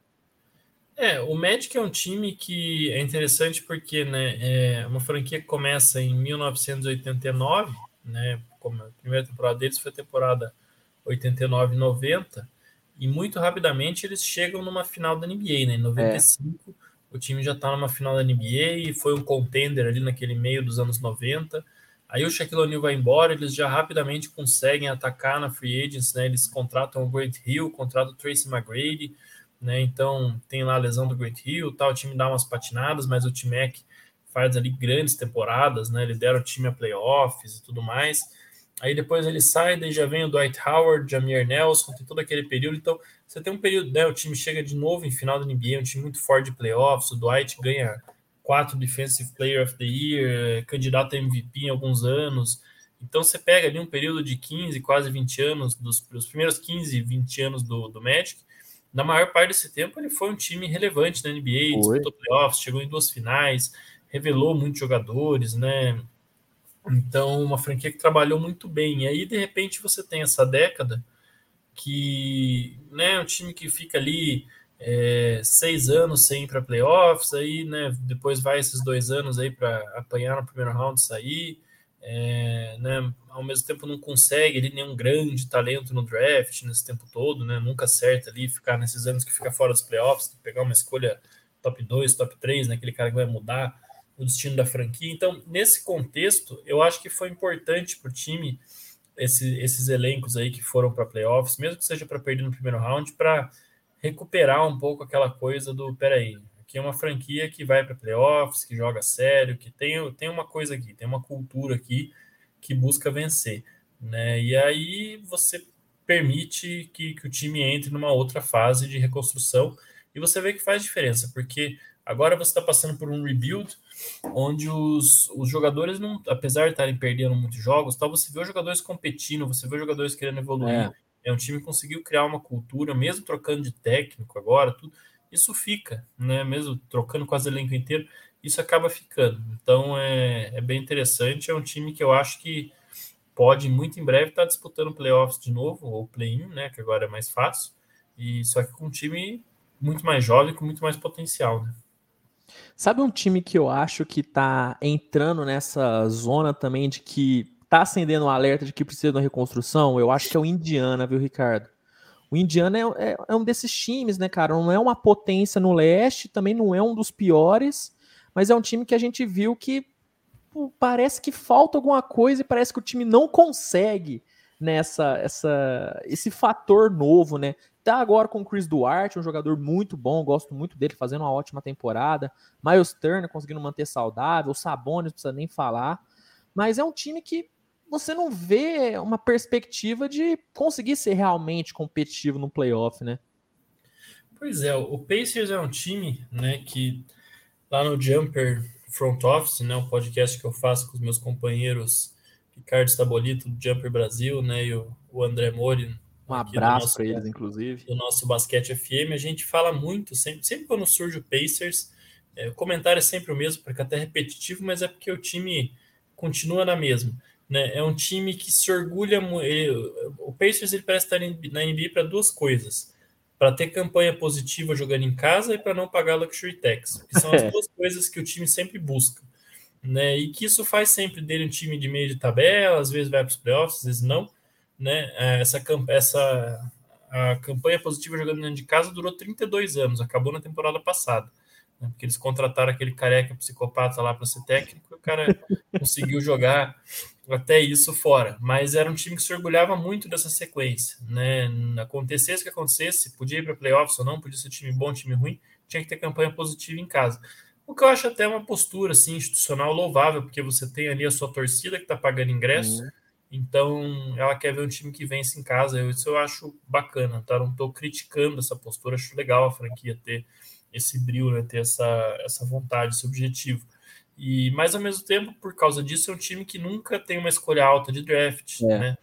É, o Magic é um time que é interessante porque, né, é uma franquia que começa em 1989, né, como a primeira temporada deles foi a temporada 89 90, e muito rapidamente eles chegam numa final da NBA, né, em 95 é. o time já tá numa final da NBA e foi um contender ali naquele meio dos anos 90, Aí o Shaquille O'Neal vai embora, eles já rapidamente conseguem atacar na free agents, né? Eles contratam o Great Hill, contratam o Tracy McGrady, né? Então tem lá a lesão do Great Hill, tal, o time dá umas patinadas, mas o T-Mac faz ali grandes temporadas, né? Lidera o time a playoffs e tudo mais. Aí depois ele sai, daí já vem o Dwight Howard, Jamir Nelson, tem todo aquele período. Então você tem um período, né? O time chega de novo em final da NBA, um time muito forte de playoffs. O Dwight ganha quatro Defensive Player of the Year, candidato a MVP em alguns anos. Então você pega ali um período de 15, quase 20 anos, dos, dos primeiros 15, 20 anos do, do Magic. Na maior parte desse tempo, ele foi um time relevante na NBA, foi. disputou playoffs, chegou em duas finais, revelou muitos jogadores, né? Então, uma franquia que trabalhou muito bem. E aí, de repente, você tem essa década que, né, um time que fica ali é, seis anos sem ir para playoffs, aí, né, depois vai esses dois anos aí para apanhar no primeiro round e sair, é, né, ao mesmo tempo não consegue ali nenhum grande talento no draft nesse tempo todo, né, nunca acerta ali ficar nesses anos que fica fora dos playoffs, pegar uma escolha top 2, top 3, né, aquele cara que vai mudar o destino da franquia. Então, nesse contexto, eu acho que foi importante para o time esse, esses elencos aí que foram para playoffs, mesmo que seja para perder no primeiro round, para recuperar um pouco aquela coisa do peraí, aqui é uma franquia que vai para playoffs, que joga sério, que tem, tem uma coisa aqui, tem uma cultura aqui que busca vencer. Né? E aí você permite que, que o time entre numa outra fase de reconstrução e você vê que faz diferença, porque agora você está passando por um rebuild onde os, os jogadores, não, apesar de estarem perdendo muitos jogos, tal, você vê os jogadores competindo, você vê os jogadores querendo evoluir. É. É um time que conseguiu criar uma cultura, mesmo trocando de técnico agora, tudo. Isso fica, né? Mesmo trocando quase o elenco inteiro, isso acaba ficando. Então é, é bem interessante. É um time que eu acho que pode muito em breve estar disputando playoffs de novo, ou play-in, né? Que agora é mais fácil. E só que com um time muito mais jovem, com muito mais potencial, né? Sabe um time que eu acho que tá entrando nessa zona também de que tá acendendo um alerta de que precisa de uma reconstrução, eu acho que é o Indiana, viu, Ricardo? O Indiana é, é, é, um desses times, né, cara? Não é uma potência no leste, também não é um dos piores, mas é um time que a gente viu que pô, parece que falta alguma coisa e parece que o time não consegue nessa essa, esse fator novo, né? Tá agora com o Chris Duarte, um jogador muito bom, gosto muito dele, fazendo uma ótima temporada. Miles Turner conseguindo manter saudável, o Sabonis, não precisa nem falar. Mas é um time que você não vê uma perspectiva de conseguir ser realmente competitivo no playoff, né? Pois é, o Pacers é um time, né, que lá no Jumper Front Office, né, um podcast que eu faço com os meus companheiros Ricardo Stabolito do Jumper Brasil, né, e o, o André Mori. Um abraço para eles, inclusive. Do nosso Basquete FM, a gente fala muito, sempre, sempre quando surge o Pacers, é, o comentário é sempre o mesmo, porque até é repetitivo, mas é porque o time continua na mesma. Né? É um time que se orgulha. Ele, o Pacers ele parece estar na NBA para duas coisas: para ter campanha positiva jogando em casa e para não pagar luxury tax, que são as duas coisas que o time sempre busca. Né? E que isso faz sempre dele um time de meio de tabela, às vezes vai para os playoffs, às vezes não. Né? É, essa, essa a campanha positiva jogando dentro de casa durou 32 anos, acabou na temporada passada. Né, porque eles contrataram aquele careca psicopata lá para ser técnico, e o cara conseguiu jogar até isso fora. Mas era um time que se orgulhava muito dessa sequência, né? Acontecesse o que acontecesse, podia ir para playoffs ou não, podia ser time bom, time ruim, tinha que ter campanha positiva em casa. O que eu acho até uma postura assim, institucional louvável, porque você tem ali a sua torcida que está pagando ingresso, uhum. então ela quer ver um time que vence em casa. Eu, isso eu acho bacana, tá? Não estou criticando essa postura, acho legal a franquia ter esse brilho, né? ter essa, essa vontade, esse objetivo. E, mas ao mesmo tempo, por causa disso, é um time que nunca tem uma escolha alta de draft, é. né?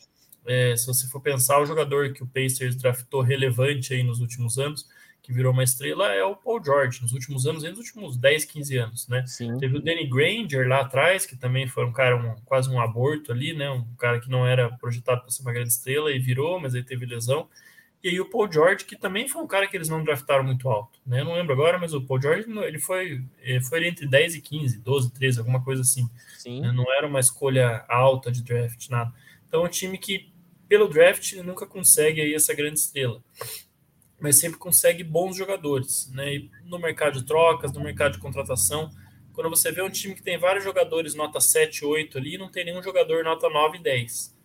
É, se você for pensar, o jogador que o Pacers draftou relevante aí nos últimos anos que virou uma estrela é o Paul George, nos últimos anos, nos últimos 10, 15 anos, né? Sim. Teve o Danny Granger lá atrás, que também foi um cara, um, quase um aborto ali, né? Um cara que não era projetado para ser uma grande estrela e virou, mas aí teve lesão. E aí o Paul George, que também foi um cara que eles não draftaram muito alto, né? Eu não lembro agora, mas o Paul George, ele foi, foi entre 10 e 15, 12, 13, alguma coisa assim. Sim. Né? Não era uma escolha alta de draft, nada. Então é um time que, pelo draft, nunca consegue aí essa grande estrela mas sempre consegue bons jogadores, né? E no mercado de trocas, no mercado de contratação, quando você vê um time que tem vários jogadores nota 7, 8 ali, não tem nenhum jogador nota 9, 10.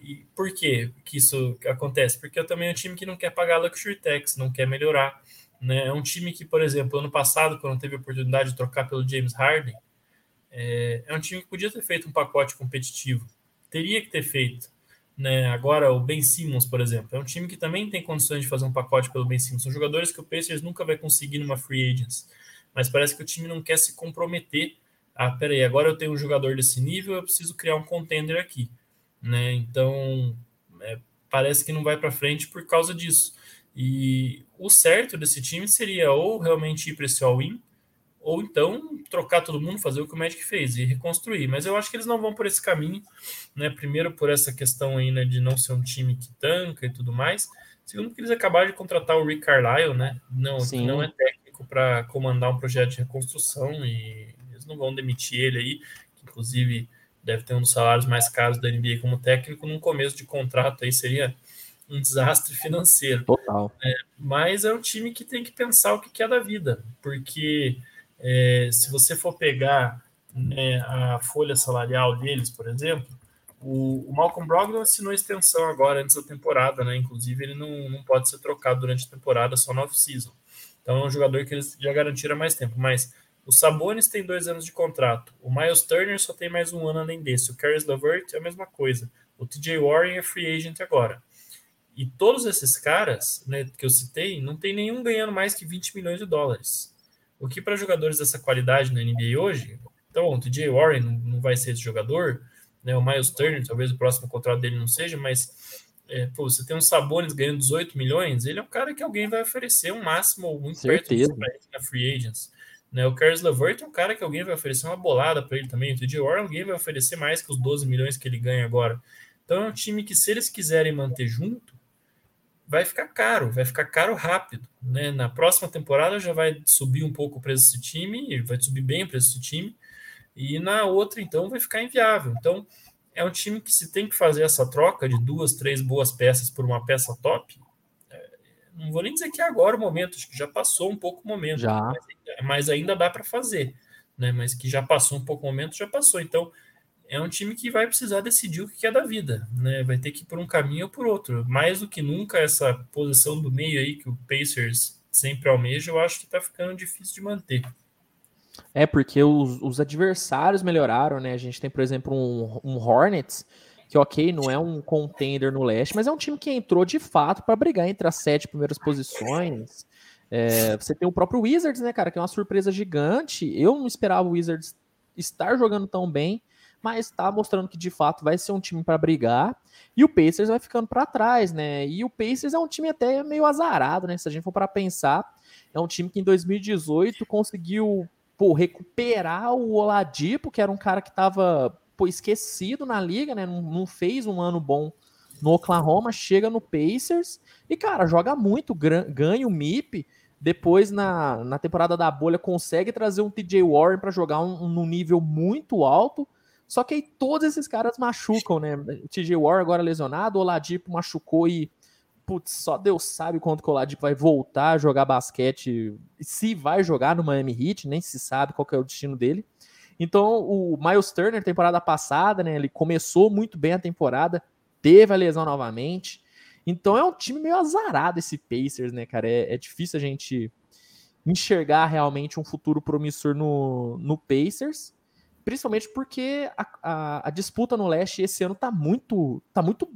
E por quê que isso acontece? Porque também é um time que não quer pagar luxury tax, não quer melhorar, né? É um time que, por exemplo, ano passado, quando teve a oportunidade de trocar pelo James Harden, é, é um time que podia ter feito um pacote competitivo, teria que ter feito né? Agora, o Ben Simmons, por exemplo, é um time que também tem condições de fazer um pacote pelo Ben Simmons. São jogadores que o Pacers nunca vai conseguir numa free agents. Mas parece que o time não quer se comprometer. Ah, peraí, agora eu tenho um jogador desse nível, eu preciso criar um contender aqui. Né? Então, é, parece que não vai para frente por causa disso. E o certo desse time seria ou realmente ir para esse all-in, ou então trocar todo mundo, fazer o que o Magic fez e reconstruir. Mas eu acho que eles não vão por esse caminho, né? Primeiro por essa questão aí, né, de não ser um time que tanca e tudo mais. Segundo porque eles acabaram de contratar o Rick Carlisle, né? Não, que não é técnico para comandar um projeto de reconstrução e eles não vão demitir ele aí, que inclusive deve ter um dos salários mais caros da NBA como técnico num começo de contrato aí seria um desastre financeiro. Total. É, mas é um time que tem que pensar o que é da vida, porque é, se você for pegar né, a folha salarial deles, por exemplo, o, o, Malcolm Brogdon assinou extensão agora antes da temporada, né? Inclusive, ele não, não pode ser trocado durante a temporada, só no off-season. Então é um jogador que eles já garantiram mais tempo. Mas o Sabonis tem dois anos de contrato. O Miles Turner só tem mais um ano além desse. O Caris LeVert é a mesma coisa. O TJ Warren é free agent agora. E todos esses caras né, que eu citei, não tem nenhum ganhando mais que 20 milhões de dólares. O que para jogadores dessa qualidade na NBA hoje, então o TJ Warren não, vai ser esse jogador, né? O Miles Turner, talvez o próximo contrato dele não seja, mas é, pô, você tem um Sabonis ganhando 18 milhões, ele é um cara que alguém vai oferecer um máximo muito Certeza. perto na free agents. Né? O Caris LeVert é um cara que alguém vai oferecer uma bolada para ele também. O TJ alguém vai oferecer mais que os 12 milhões que ele ganha agora. Então é um time que, se eles quiserem manter junto, vai ficar caro, vai ficar caro rápido. Né? Na próxima temporada já vai subir um pouco o preço desse time, vai subir bem o preço desse time, e na outra, então, vai ficar inviável. Então, é um time que se tem que fazer essa troca de duas, três boas peças por uma peça top. Não vou nem dizer que é agora o momento, acho que já passou um pouco o momento, já. Mas, mas ainda dá para fazer. Né? Mas que já passou um pouco o momento, já passou. Então, é um time que vai precisar decidir o que é da vida, né? Vai ter que ir por um caminho ou por outro. Mais do que nunca, essa posição do meio aí que o Pacers sempre almeja, eu acho que tá ficando difícil de manter. É, porque os, os adversários melhoraram, né? A gente tem, por exemplo, um, um, Hornets, que, ok, não é um contender no leste, mas é um time que entrou de fato para brigar entre as sete primeiras posições. É, você tem o próprio Wizards, né, cara, que é uma surpresa gigante. Eu não esperava o Wizards estar jogando tão bem mas está mostrando que de fato vai ser um time para brigar. E o Pacers vai ficando para trás, né? E o Pacers é um time até meio azarado, né? Se a gente for para pensar, é um time que em 2018 conseguiu pô, recuperar o Oladipo, que era um cara que estava esquecido na liga, né? Não, não fez um ano bom no Oklahoma, chega no Pacers e, cara, joga muito, ganha o MIP. Depois, na, na temporada da bolha, consegue trazer um TJ Warren para jogar um, um, nível muito alto. Só que aí todos esses caras machucam, né? TJ War agora lesionado, o Oladipo machucou e putz, só Deus sabe quando que o Oladipo vai voltar a jogar basquete, se vai jogar no Miami Heat, nem se sabe qual é o destino dele. Então, o Miles Turner, temporada passada, né, ele começou muito bem a temporada, teve a lesão novamente. Então, é um time meio azarado esse Pacers, né, cara? É, é difícil a gente enxergar realmente um futuro promissor no, no Pacers, principalmente porque a, a, a disputa no leste esse ano tá muito, tá muito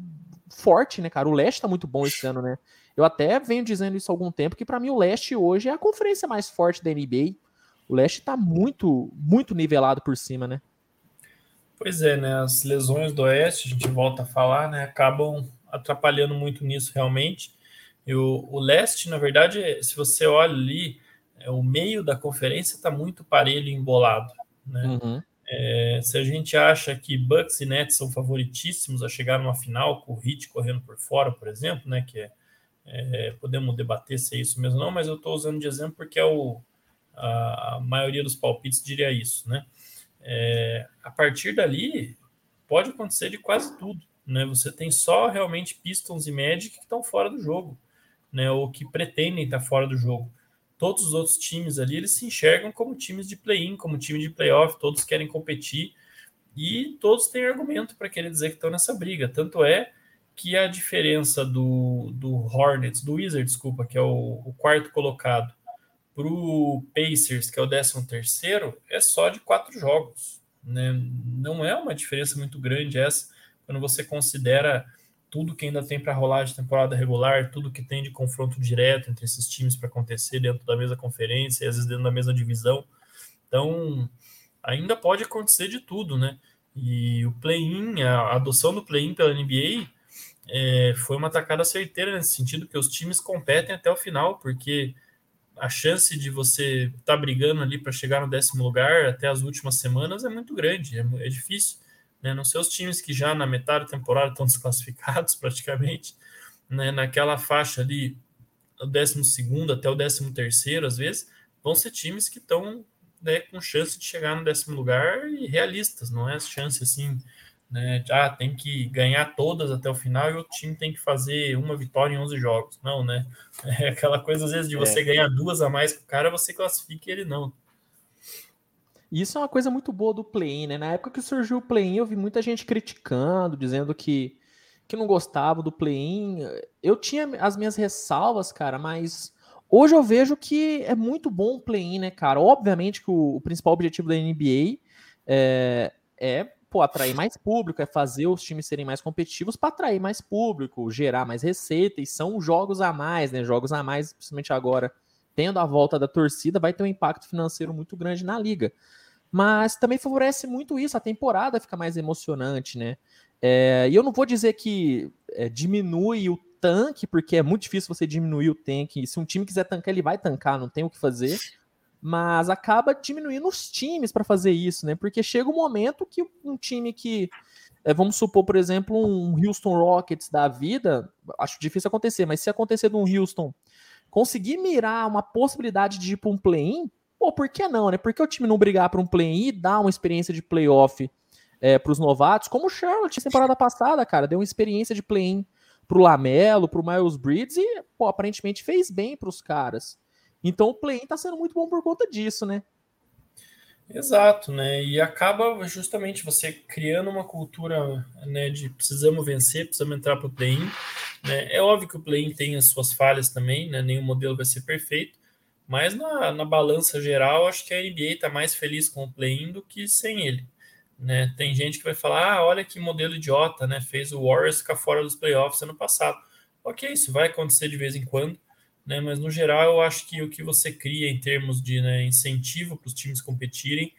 forte, né, cara? O leste tá muito bom esse ano, né? Eu até venho dizendo isso há algum tempo, que para mim o leste hoje é a conferência mais forte da NBA. O leste tá muito, muito nivelado por cima, né? Pois é, né? As lesões do oeste, a gente volta a falar, né? Acabam atrapalhando muito nisso realmente. E o, o leste, na verdade, se você olha ali, é, o meio da conferência está muito parelho e embolado, né? Uhum. É, se a gente acha que Bucks e Nets são favoritíssimos a chegar numa final com o Heat correndo por fora, por exemplo, né, que é, é podemos debater se é isso mesmo ou não, mas eu estou usando de exemplo porque é o, a, maioria dos palpites diria isso, né? É, a partir dali pode acontecer de quase tudo, né? Você tem só realmente Pistons e Magic que estão fora do jogo, né? Ou que pretendem estar fora do jogo todos os outros times ali, eles se enxergam como times de play-in, como time de playoff, todos querem competir e todos têm argumento para querer dizer que estão nessa briga. Tanto é que a diferença do, do Hornets, do Wizards, desculpa, que é o, o quarto colocado, para o Pacers, que é o décimo terceiro, é só de quatro jogos. Né? Não é uma diferença muito grande essa, quando você considera tudo que ainda tem para rolar de temporada regular, tudo que tem de confronto direto entre esses times para acontecer dentro da mesma conferência, e às vezes dentro da mesma divisão. Então, ainda pode acontecer de tudo, né? E o play-in, a adoção do play-in pela NBA é, foi uma tacada certeira nesse sentido, que os times competem até o final, porque a chance de você estar tá brigando ali para chegar no décimo lugar até as últimas semanas é muito grande, é, é difícil né? Não ser os times que já na metade da temporada estão desclassificados praticamente, né? Naquela faixa ali, o 12 até o 13 às vezes, vão ser times que estão né, com chance de chegar no décimo lugar e realistas, não é chance assim, né? Ah, tem que ganhar todas até o final e o time tem que fazer uma vitória em 11 jogos. Não, né? É aquela coisa, às vezes, de você é. ganhar duas a mais que o cara, você classifica ele não. Isso é uma coisa muito boa do play-in, né? Na época que surgiu o play-in, eu vi muita gente criticando, dizendo que, que não gostava do play-in. Eu tinha as minhas ressalvas, cara, mas hoje eu vejo que é muito bom o play-in, né, cara? Obviamente que o, o principal objetivo da NBA é, é pô, atrair mais público, é fazer os times serem mais competitivos para atrair mais público, gerar mais receita, e são jogos a mais, né? Jogos a mais, principalmente agora, tendo a volta da torcida, vai ter um impacto financeiro muito grande na liga mas também favorece muito isso, a temporada fica mais emocionante, né? É, e eu não vou dizer que é, diminui o tanque, porque é muito difícil você diminuir o tanque. Se um time quiser tancar, ele vai tancar, não tem o que fazer. Mas acaba diminuindo os times para fazer isso, né? Porque chega um momento que um time que, é, vamos supor, por exemplo, um Houston Rockets da vida, acho difícil acontecer, mas se acontecer de um Houston conseguir mirar uma possibilidade de ir para um play-in, Pô, por que não, né? Por que o time não brigar para um play-in e dar uma experiência de playoff é, para os novatos, como o Charlotte temporada passada, cara, deu uma experiência de play-in pro Lamelo, pro Miles Bridges e, pô, aparentemente fez bem para os caras. Então o play-in tá sendo muito bom por conta disso, né? Exato, né? E acaba justamente você criando uma cultura né, de precisamos vencer, precisamos entrar para o play-in. Né? É óbvio que o play-in tem as suas falhas também, né? Nenhum modelo vai ser perfeito, mas na, na balança geral, acho que a NBA está mais feliz com o play-in do que sem ele. Né? Tem gente que vai falar: ah, olha que modelo idiota, né? Fez o Warriors ficar fora dos playoffs ano passado. Ok, isso vai acontecer de vez em quando, né? Mas no geral, eu acho que o que você cria em termos de né, incentivo para os times competirem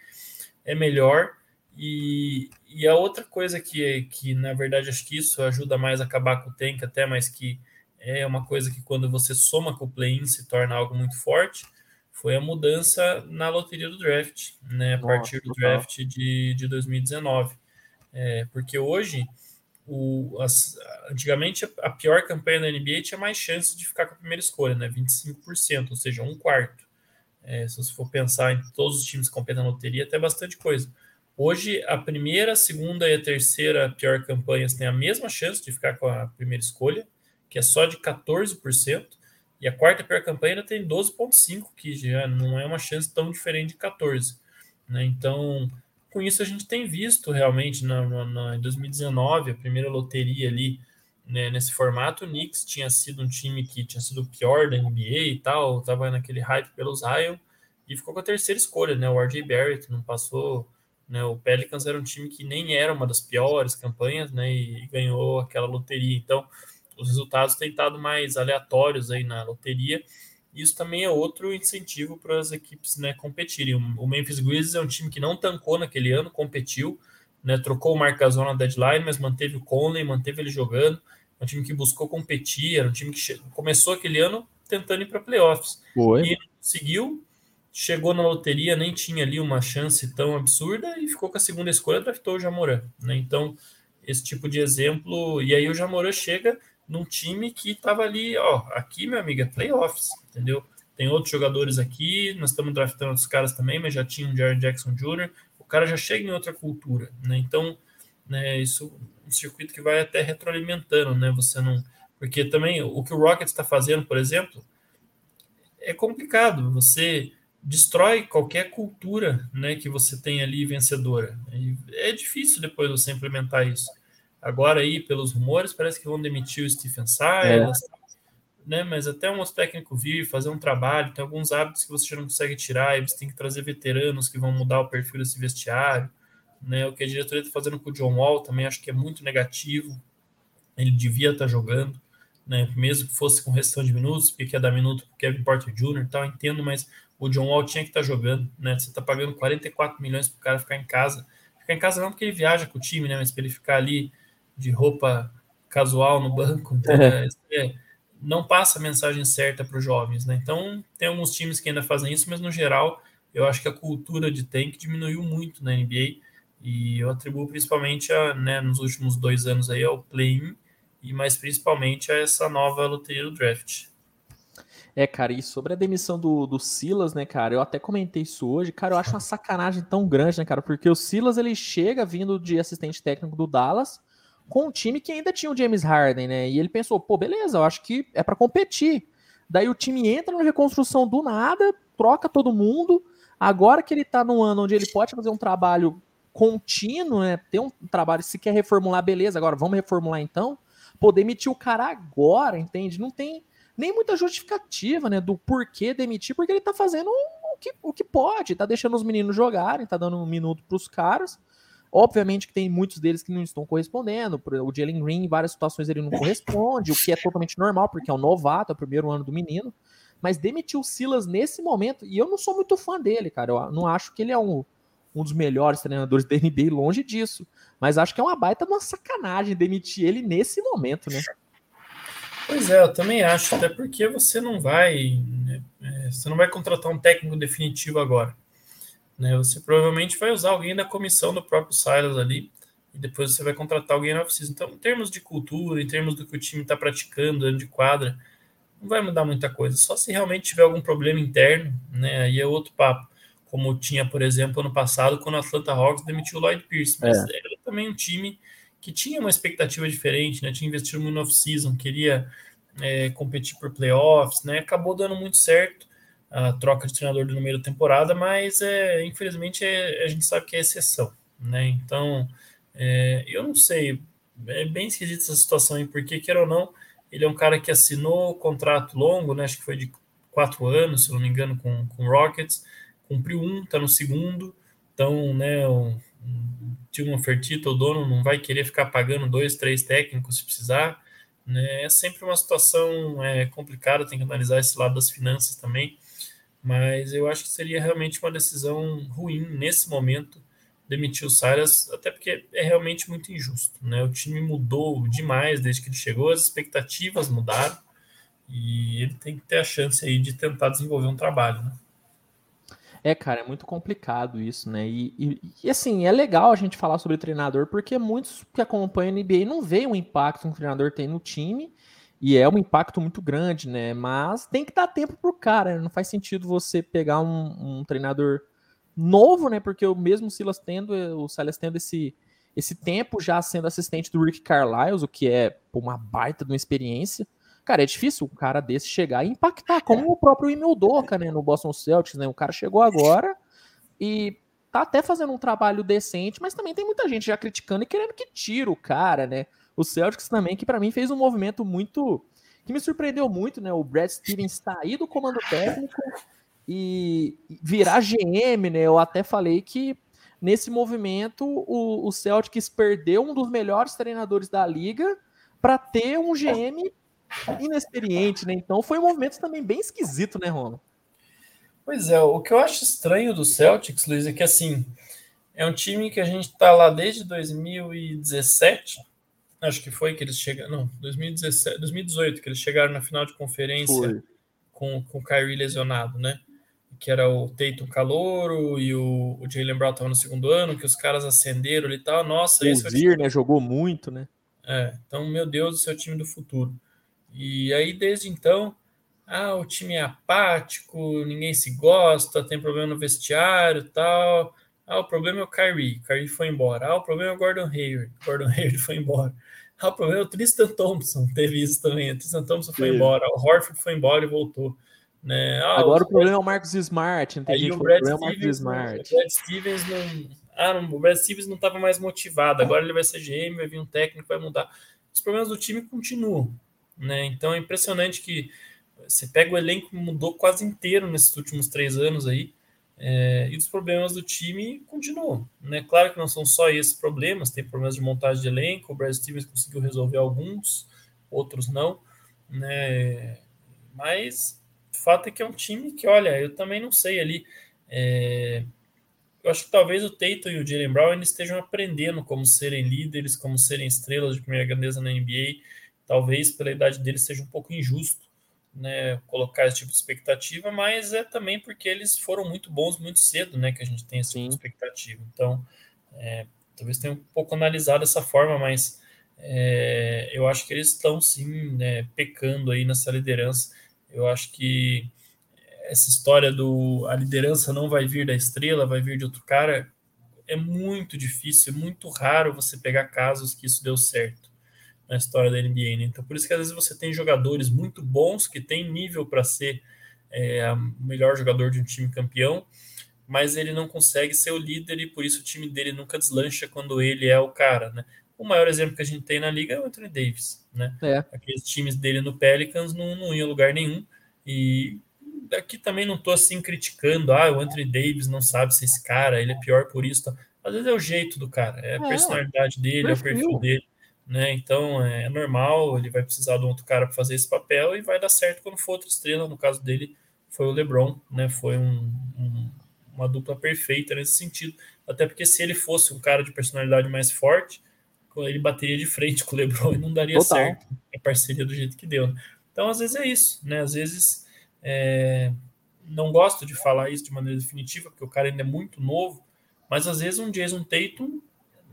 é melhor. E, e a outra coisa que, que, na verdade, acho que isso ajuda mais a acabar com o tank, até mais que é uma coisa que quando você soma com o play-in se torna algo muito forte, foi a mudança na loteria do draft, né, a partir do draft de, de 2019. É, porque hoje, o, as, antigamente, a pior campanha da NBA tinha mais chance de ficar com a primeira escolha, né, 25%, ou seja, um quarto. É, se você for pensar em todos os times que competem na loteria, até bastante coisa. Hoje, a primeira, a segunda e a terceira pior campanhas têm a mesma chance de ficar com a primeira escolha, que é só de 14%, e a quarta pior campanha tem 12,5%, que já não é uma chance tão diferente de 14%. Né? Então, com isso a gente tem visto realmente na, na, em 2019, a primeira loteria ali, né, nesse formato, o Knicks tinha sido um time que tinha sido o pior da NBA e tal, estava naquele hype pelos Zion, e ficou com a terceira escolha, né? O RJ Barrett não passou né? O Pelicans era um time que nem era uma das piores campanhas, né? E, e ganhou aquela loteria. Então, os resultados têm estado mais aleatórios aí na loteria. Isso também é outro incentivo para as equipes né, competirem. O Memphis Grizzlies é um time que não tancou naquele ano, competiu, né, trocou o Marc Gasol na deadline, mas manteve o Conley, manteve ele jogando. É um time que buscou competir, era um time que começou aquele ano tentando ir para playoffs. E conseguiu, chegou na loteria, nem tinha ali uma chance tão absurda e ficou com a segunda escolha, draftou o Jamoran. Né? Então, esse tipo de exemplo. E aí o Jamoran chega num time que estava ali, ó, aqui, meu amigo, é playoffs, entendeu? Tem outros jogadores aqui, nós estamos draftando outros caras também, mas já tinha o Jared Jackson Jr., o cara já chega em outra cultura, né? Então, né, isso um circuito que vai até retroalimentando, né? Você não. Porque também o que o Rockets está fazendo, por exemplo, é complicado. Você destrói qualquer cultura né, que você tem ali vencedora. E é difícil depois você implementar isso. Agora aí, pelos rumores, parece que vão demitir o Stephen Silas, é. né? Mas até um outro técnico vir fazer um trabalho, tem alguns hábitos que você já não consegue tirar, e você tem que trazer veteranos que vão mudar o perfil desse vestiário. Né? O que a diretoria está fazendo com o John Wall também acho que é muito negativo. Ele devia estar tá jogando, né? mesmo que fosse com restrição de minutos, porque quer dar minuto para Kevin Porter Jr. e tal, entendo, mas o John Wall tinha que estar tá jogando, né? Você está pagando 44 milhões para o cara ficar em casa. Ficar em casa não porque ele viaja com o time, né? Mas para ele ficar ali de roupa casual no banco. Então, é. É, não passa a mensagem certa para os jovens, né? Então, tem alguns times que ainda fazem isso, mas no geral, eu acho que a cultura de tank diminuiu muito na NBA. E eu atribuo principalmente a, né, nos últimos dois anos aí ao play-in e mais principalmente a essa nova loteria do draft. É, cara, e sobre a demissão do, do Silas, né, cara, eu até comentei isso hoje, cara, eu acho uma sacanagem tão grande, né, cara, porque o Silas, ele chega vindo de assistente técnico do Dallas com um time que ainda tinha o James Harden, né, e ele pensou, pô, beleza, eu acho que é para competir. Daí o time entra na reconstrução do nada, troca todo mundo, agora que ele tá num ano onde ele pode fazer um trabalho contínuo, né, ter um trabalho, se quer reformular, beleza, agora vamos reformular então, pô, demitir o cara agora, entende? Não tem nem muita justificativa, né, do porquê demitir, porque ele tá fazendo o que, o que pode, tá deixando os meninos jogarem, tá dando um minuto pros caras. Obviamente que tem muitos deles que não estão correspondendo. O Jalen Green, em várias situações, ele não corresponde, o que é totalmente normal, porque é um novato, é o primeiro ano do menino. Mas demitiu o Silas nesse momento, e eu não sou muito fã dele, cara. Eu não acho que ele é um, um dos melhores treinadores da NBA, longe disso. Mas acho que é uma baita uma sacanagem demitir ele nesse momento, né? Pois é, eu também acho, até porque você não vai, né, é, você não vai contratar um técnico definitivo agora. Né? Você provavelmente vai usar alguém da comissão do próprio Silas ali, e depois você vai contratar alguém na oficina. Então, em termos de cultura, em termos do que o time está praticando dentro de quadra, não vai mudar muita coisa. Só se realmente tiver algum problema interno, né? Aí é outro papo. Como tinha, por exemplo, ano passado, quando o Atlanta Hawks demitiu o Lloyd Pierce. Mas é. era também um time que tinha uma expectativa diferente, né? Tinha investido muito no off-season, queria é, competir por playoffs, né? Acabou dando muito certo a troca de treinador no meio da temporada, mas é, infelizmente é, a gente sabe que é exceção, né? Então, é, eu não sei, é bem esquisita essa situação aí, porque quer ou não, ele é um cara que assinou contrato longo, né? Acho que foi de quatro anos, se não me engano, com o Rockets, cumpriu um, tá no segundo, então, né? Um, Tilman Fertitta, o dono não vai querer ficar pagando dois, três técnicos se precisar. Né? É sempre uma situação é, complicada, tem que analisar esse lado das finanças também. Mas eu acho que seria realmente uma decisão ruim nesse momento demitir o Silas, até porque é realmente muito injusto. Né? O time mudou demais desde que ele chegou, as expectativas mudaram e ele tem que ter a chance aí de tentar desenvolver um trabalho. Né? É, cara, é muito complicado isso, né? E, e, e, assim, é legal a gente falar sobre treinador, porque muitos que acompanham a NBA não veem o impacto que um treinador tem no time, e é um impacto muito grande, né? Mas tem que dar tempo pro cara, né? não faz sentido você pegar um, um, treinador novo, né? Porque o mesmo Silas tendo, o Silas tendo esse, esse tempo já sendo assistente do Rick Carlisle, o que é uma baita de uma experiência Cara, é difícil um cara desse chegar e impactar, como o próprio Emil Doca, né, no Boston Celtics, né? O cara chegou agora e tá até fazendo um trabalho decente, mas também tem muita gente já criticando e querendo que tire o cara, né? O Celtics também, que para mim fez um movimento muito que me surpreendeu muito, né? O Brad Stevens sair do comando técnico e virar GM, né? Eu até falei que nesse movimento o, o Celtics perdeu um dos melhores treinadores da liga para ter um GM inexperiente, né? Então foi um movimento também bem esquisito, né, Rono? Pois é, o que eu acho estranho do Celtics, Luiz, é que assim, é um time que a gente tá lá desde 2017, acho que foi que eles chegaram, não, 2017, 2018, que eles chegaram na final de conferência com, com o Kyrie lesionado, né? Que era o Tatum Calouro e o, o Jalen Brown estavam no segundo ano, que os caras acenderam e tal. Nossa, o Zir, né? Jogou muito, né? É, então, meu Deus, esse é o time do futuro. E aí, desde então, ah, o time é apático, ninguém se gosta, tem problema no vestiário tal. Ah, o problema é o Kyrie, Kyrie foi embora. Ah, o problema é o Gordon Hayward, Gordon Hayward foi embora. Ah, o problema é o Tristan Thompson, teve isso também. O Tristan Thompson foi Sim. embora, o Horford foi embora e voltou. Né? Ah, Agora o, problema é o Marcos Smart, não tem gente o Brad, Stevens, é o Marcos Smart. O Brad Stevens não. Ah, não, o Brad Stevens não estava mais motivado. Agora ele vai ser GM, vai vir um técnico, vai mudar. Os problemas do time continuam. Né? Então é impressionante que você pega o elenco mudou quase inteiro nesses últimos três anos aí. É, e os problemas do time continuam. Né? Claro que não são só esses problemas, tem problemas de montagem de elenco, o Brad Stevens conseguiu resolver alguns, outros não. Né? Mas o fato é que é um time que, olha, eu também não sei ali. É, eu acho que talvez o Tatum e o Jalen Brown eles estejam aprendendo como serem líderes, como serem estrelas de primeira grandeza na NBA. Talvez pela idade deles seja um pouco injusto né, colocar esse tipo de expectativa, mas é também porque eles foram muito bons muito cedo, né, que a gente tem esse tipo de expectativa. Então, é, talvez tenha um pouco analisado dessa forma, mas é, eu acho que eles estão sim né, pecando aí nessa liderança. Eu acho que essa história do a liderança não vai vir da estrela, vai vir de outro cara, é muito difícil, é muito raro você pegar casos que isso deu certo na história da NBA. Né? Então, por isso que às vezes você tem jogadores muito bons que têm nível para ser é, o melhor jogador de um time campeão, mas ele não consegue ser o líder e por isso o time dele nunca deslancha quando ele é o cara, né? O maior exemplo que a gente tem na liga é o Anthony Davis, né? É. Aqueles times dele no Pelicans não, não iam a lugar nenhum e aqui também não estou assim criticando, ah, o Anthony Davis não sabe ser esse cara, ele é pior por isso. Tá? Às vezes é o jeito do cara, é a é, personalidade dele, é o perfil dele né? Então é normal, ele vai precisar de um outro cara para fazer esse papel e vai dar certo quando for outra estrela. No caso dele, foi o LeBron, né? Foi um, um, uma dupla perfeita nesse sentido. Até porque se ele fosse um cara de personalidade mais forte, ele bateria de frente com o LeBron e não daria Total. certo a parceria do jeito que deu. Né? Então, às vezes é isso, né? Às vezes é... não gosto de falar isso de maneira definitiva, porque o cara ainda é muito novo, mas às vezes um Jason Tatum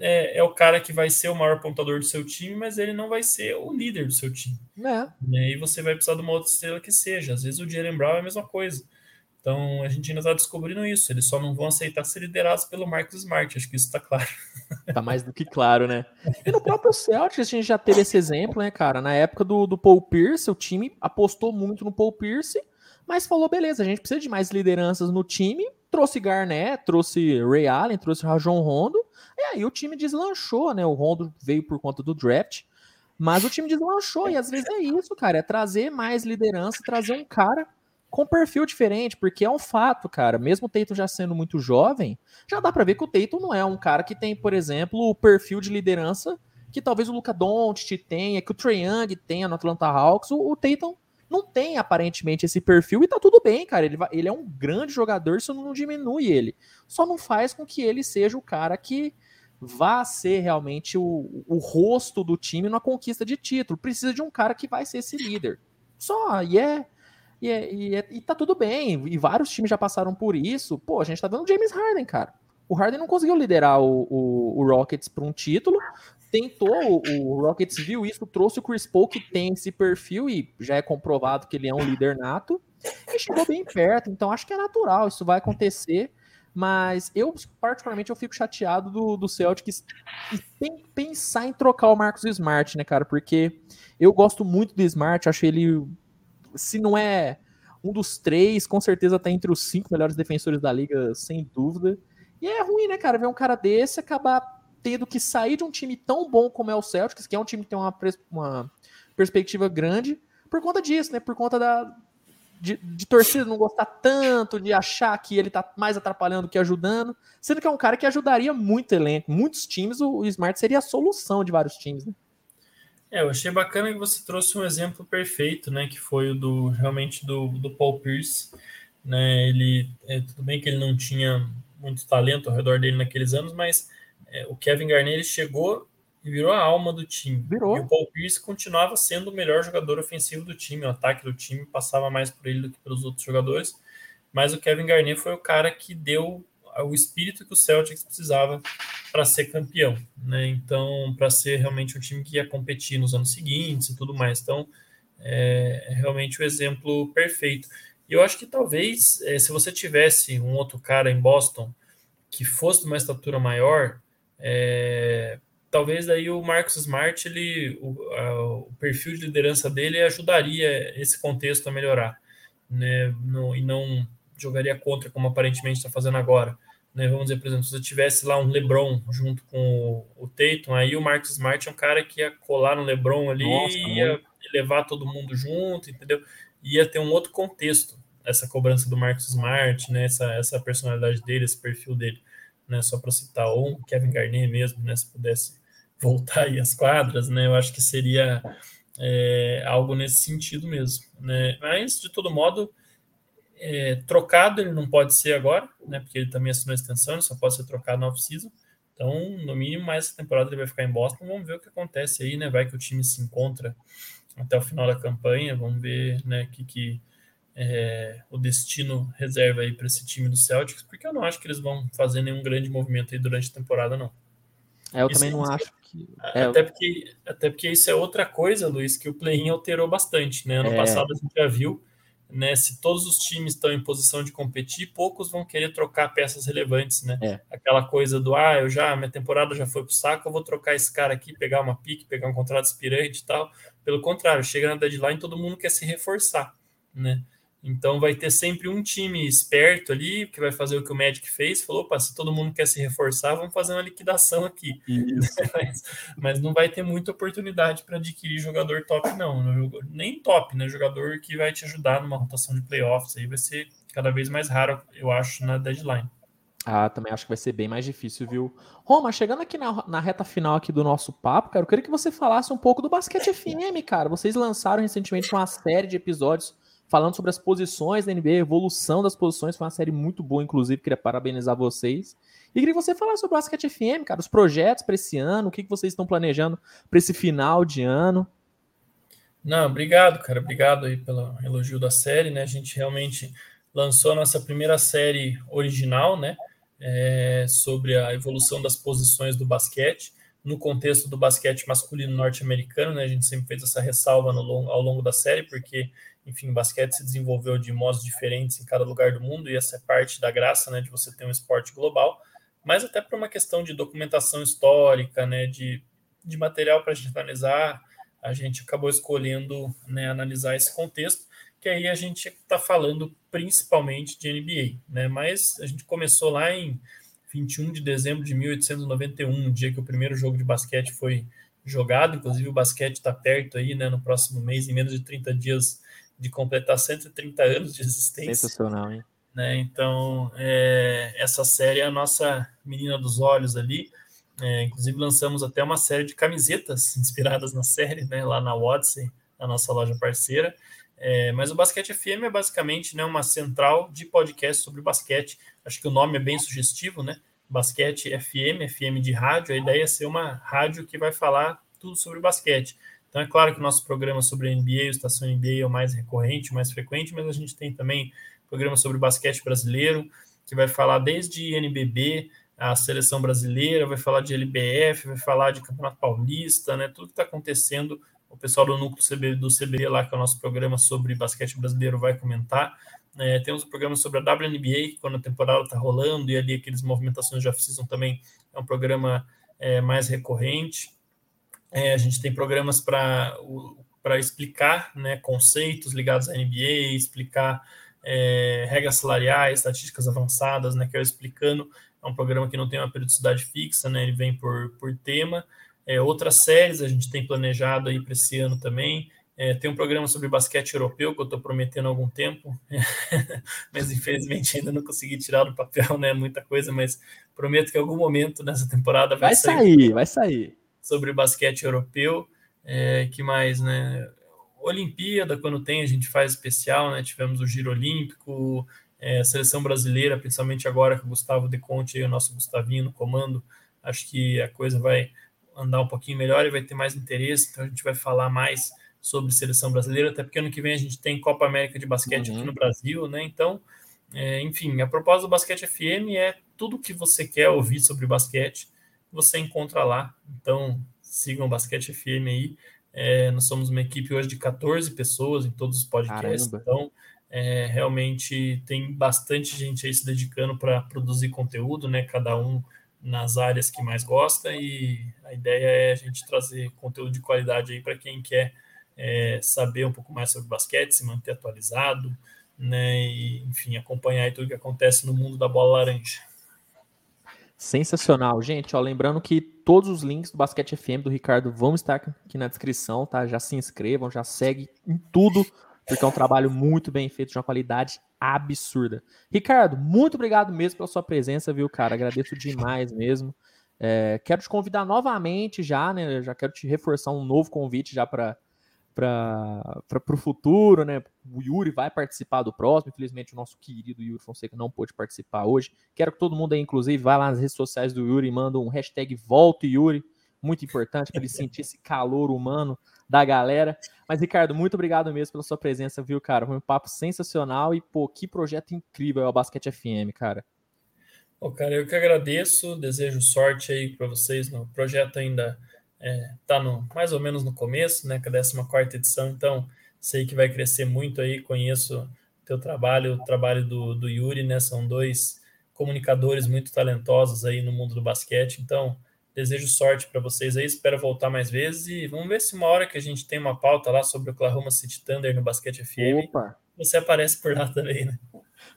é, é, o cara que vai ser o maior pontador do seu time, mas ele não vai ser o líder do seu time. É. Né? E você vai precisar de uma outra estrela que seja. Às vezes o Jalen Brown é a mesma coisa. Então a gente ainda está descobrindo isso. Eles só não vão aceitar ser liderados pelo Marcus Smart. Acho que isso está claro. Tá mais do que claro, né? E no próprio Celtics a gente já teve esse exemplo, né, cara? Na época do, do Paul Pierce, o time apostou muito no Paul Pierce, mas falou: beleza, a gente precisa de mais lideranças no time. Trouxe Garnett, trouxe Ray Allen, trouxe Rajon Rondo e aí o time deslanchou, né? O Rondo veio por conta do draft, mas o time deslanchou, e às vezes é isso, cara, é trazer mais liderança, trazer um cara com perfil diferente, porque é um fato, cara, mesmo o Tatum já sendo muito jovem, já dá para ver que o Tatum não é um cara que tem, por exemplo, o perfil de liderança que talvez o Luca Doncic tenha, que o Trae Young tenha no Atlanta Hawks, o, o Tatum não tem aparentemente esse perfil e tá tudo bem, cara. Ele, ele é um grande jogador, isso não diminui ele. Só não faz com que ele seja o cara que vá ser realmente o, o rosto do time na conquista de título. Precisa de um cara que vai ser esse líder. Só, e é. E, é, e, é, e tá tudo bem, e vários times já passaram por isso. Pô, a gente tá vendo James Harden, cara. O Harden não conseguiu liderar o, o, o Rockets para um título, tentou, o Rockets viu isso, trouxe o Chris Paul, que tem esse perfil e já é comprovado que ele é um líder nato, e chegou bem perto, então acho que é natural, isso vai acontecer, Mas eu, particularmente, eu fico chateado do, do Celtics e pensar em trocar o Marcos Smart, né, cara? Porque eu gosto muito do Smart, acho ele, se não é um dos três, com certeza tá entre os cinco melhores defensores da liga, sem dúvida. E é ruim, né, cara, ver um cara desse acabar tendo que sair de um time tão bom como é o Celtics, que é um time que tem uma, uma perspectiva grande, por conta disso, né? Por conta da, de, de, torcida não gostar tanto, de achar que ele tá mais atrapalhando que ajudando, sendo que é um cara que ajudaria muito elenco, muitos times, o, o Smart seria a solução de vários times, né? É, eu achei bacana que você trouxe um exemplo perfeito, né? Que foi o do realmente do, do Paul Pierce. Né, ele é, tudo bem que ele não tinha muito talento ao redor dele naqueles anos, mas é, o Kevin Garnett chegou e virou a alma do time. Virou. E o Paul Pierce continuava sendo o melhor jogador ofensivo do time. O ataque do time passava mais por ele do que pelos outros jogadores. Mas o Kevin Garnett foi o cara que deu o espírito que o Celtics precisava para ser campeão, né? Então, para ser realmente um time que ia competir nos anos seguintes e tudo mais. Então, é, é realmente o exemplo perfeito. E eu acho que talvez, é, se você tivesse um outro cara em Boston que fosse de uma estatura maior, é, talvez aí o Marcos Smart, ele, o, a, o, perfil de liderança dele ajudaria esse contexto a melhorar, né? No, e não jogaria contra como aparentemente está fazendo agora. Né? Vamos dizer, por exemplo, se você tivesse lá um LeBron junto com o, o Tatum, aí o Marcus Smart é um cara que ia colar no LeBron ali, Nossa, ia levar todo mundo junto, entendeu? Ia ter um outro contexto essa cobrança do Marcus Smart, né? Essa, essa personalidade dele, esse perfil dele, né? Só para citar um, Kevin Garnett mesmo, né? Se pudesse voltar aí às quadras, né? Eu acho que seria é, algo nesse sentido mesmo, né? Mas de todo modo é, trocado ele não pode ser agora, né? Porque ele também assinou a extensão, ele só pode ser trocado na off-season. Então, no mínimo, mais essa temporada ele vai ficar em Boston. Vamos ver o que acontece aí, né? Vai que o time se encontra até o final da campanha. Vamos ver, né? Que, que é, o destino reserva aí para esse time do Celtics, porque eu não acho que eles vão fazer nenhum grande movimento aí durante a temporada, não. É, eu isso, também não isso, acho que. É, até, porque, até porque isso é outra coisa, Luiz, que o play-in alterou bastante, né? Ano é. passado a gente já viu né? Se todos os times estão em posição de competir, poucos vão querer trocar peças relevantes, né? É. Aquela coisa do ah, eu já minha temporada já foi pro saco, eu vou trocar esse cara aqui, pegar uma pique, pegar um contrato aspirante e tal. Pelo contrário, chega na deadline, todo mundo quer se reforçar, né? Então vai ter sempre um time esperto ali que vai fazer o que o Magic fez. Falou, opa, se todo mundo quer se reforçar, vamos fazer uma liquidação aqui. mas, mas, não vai ter muita oportunidade para adquirir jogador top, não. Nem top, né? Jogador que vai te ajudar numa rotação de playoffs. Aí vai ser cada vez mais raro, eu acho, na deadline. Ah, também acho que vai ser bem mais difícil, viu? Roma, chegando aqui na, na, reta final aqui do nosso papo, cara, eu queria que você falasse um pouco do Basquete FM, cara. Vocês lançaram recentemente uma série de episódios falando sobre as posições da NBA, a evolução das posições. Foi uma série muito boa, inclusive. Queria parabenizar vocês. E queria que você falasse sobre o Basket FM, cara, os projetos para esse ano, o que, que vocês estão planejando para esse final de ano. Não, obrigado, cara. Obrigado aí pelo elogio da série, né? A gente realmente lançou a nossa primeira série original, né? É, sobre a evolução das posições do basquete no contexto do basquete masculino norte-americano, né? A gente sempre fez essa ressalva no, ao longo da série, porque enfim, o basquete se desenvolveu de modos diferentes em cada lugar do mundo e essa é parte da graça, né, de você ter um esporte global, mas até por uma questão de documentação histórica, né, de, de material para a gente analisar, a gente acabou escolhendo, né, analisar esse contexto, que aí a gente está falando principalmente de NBA, né, mas a gente começou lá em 21 de dezembro de 1891, o dia que o primeiro jogo de basquete foi jogado, inclusive o basquete está perto aí, né, no próximo mês, em menos de 30 dias de completar 130 anos de existência. Sensacional, hein? Né? Então, é, essa série é a nossa menina dos olhos ali. É, inclusive, lançamos até uma série de camisetas inspiradas na série, né, lá na Odyssey, a nossa loja parceira. É, mas o Basquete FM é basicamente né, uma central de podcast sobre basquete. Acho que o nome é bem sugestivo, né? Basquete FM, FM de rádio. A ideia é ser uma rádio que vai falar tudo sobre basquete. Então, é claro que o nosso programa sobre NBA, o Estação NBA, é o mais recorrente, o mais frequente, mas a gente tem também programa sobre basquete brasileiro, que vai falar desde NBB, a seleção brasileira, vai falar de LBF, vai falar de Campeonato Paulista, né? Tudo que está acontecendo, o pessoal do núcleo CB, do CBE lá, que é o nosso programa sobre basquete brasileiro, vai comentar. É, temos um programa sobre a WNBA, quando a temporada está rolando, e ali aqueles movimentações de off-season também é um programa é, mais recorrente. É, a gente tem programas para explicar né, conceitos ligados à NBA, explicar é, regras salariais, estatísticas avançadas, né, que eu explicando. É um programa que não tem uma periodicidade fixa, né, ele vem por, por tema. É, outras séries a gente tem planejado aí para esse ano também. É, tem um programa sobre basquete europeu que eu estou prometendo há algum tempo, mas infelizmente ainda não consegui tirar do papel, né? Muita coisa, mas prometo que em algum momento nessa temporada vai, vai sair. sair vai sair. Sobre basquete europeu. É, que mais, né? Olimpíada, quando tem, a gente faz especial, né? Tivemos o Giro Olímpico, é, seleção brasileira, principalmente agora que o Gustavo De Conte e o nosso Gustavinho no comando, acho que a coisa vai andar um pouquinho melhor e vai ter mais interesse, então a gente vai falar mais sobre seleção brasileira, até porque ano que vem a gente tem Copa América de basquete uhum. aqui no Brasil, né? Então, é, enfim, a proposta do Basquete FM é tudo que você quer ouvir sobre basquete, você encontra lá. Então, sigam Basquete FM aí. É, nós somos uma equipe hoje de 14 pessoas em todos os podcasts, Caramba. então é, realmente tem bastante gente aí se dedicando para produzir conteúdo, né? Cada um nas áreas que mais gosta, e a ideia é a gente trazer conteúdo de qualidade aí para quem quer é, saber um pouco mais sobre basquete, se manter atualizado, né? E, enfim, acompanhar tudo que acontece no mundo da bola laranja. Sensacional, gente. Ó, lembrando que todos os links do Basquete FM do Ricardo vão estar aqui na descrição, tá? Já se inscrevam, já segue em tudo, porque é um trabalho muito bem feito, de uma qualidade absurda. Ricardo, muito obrigado mesmo pela sua presença, viu, cara? Agradeço demais mesmo. É, quero te convidar novamente já, né? Já quero te reforçar um novo convite já para para o futuro, né? O Yuri vai participar do próximo. Infelizmente, o nosso querido Yuri Fonseca não pôde participar hoje. Quero que todo mundo aí, inclusive, vá lá nas redes sociais do Yuri e manda um hashtag Volta Yuri. Muito importante para ele sentir esse calor humano da galera. Mas, Ricardo, muito obrigado mesmo pela sua presença, viu, cara? Foi um papo sensacional e, pô, que projeto incrível é o Basquete FM, cara. Pô, cara, eu que agradeço, desejo sorte aí para vocês no projeto ainda está é, tá no, mais ou menos no começo, né, com a 14 edição, então sei que vai crescer muito aí, conheço o teu trabalho, o trabalho do, do Yuri, né, são dois comunicadores muito talentosos aí no mundo do basquete, então desejo sorte para vocês aí, espero voltar mais vezes e vamos ver se uma hora que a gente tem uma pauta lá sobre o Oklahoma City Thunder no Basquete FM, Opa. você aparece por lá também, né?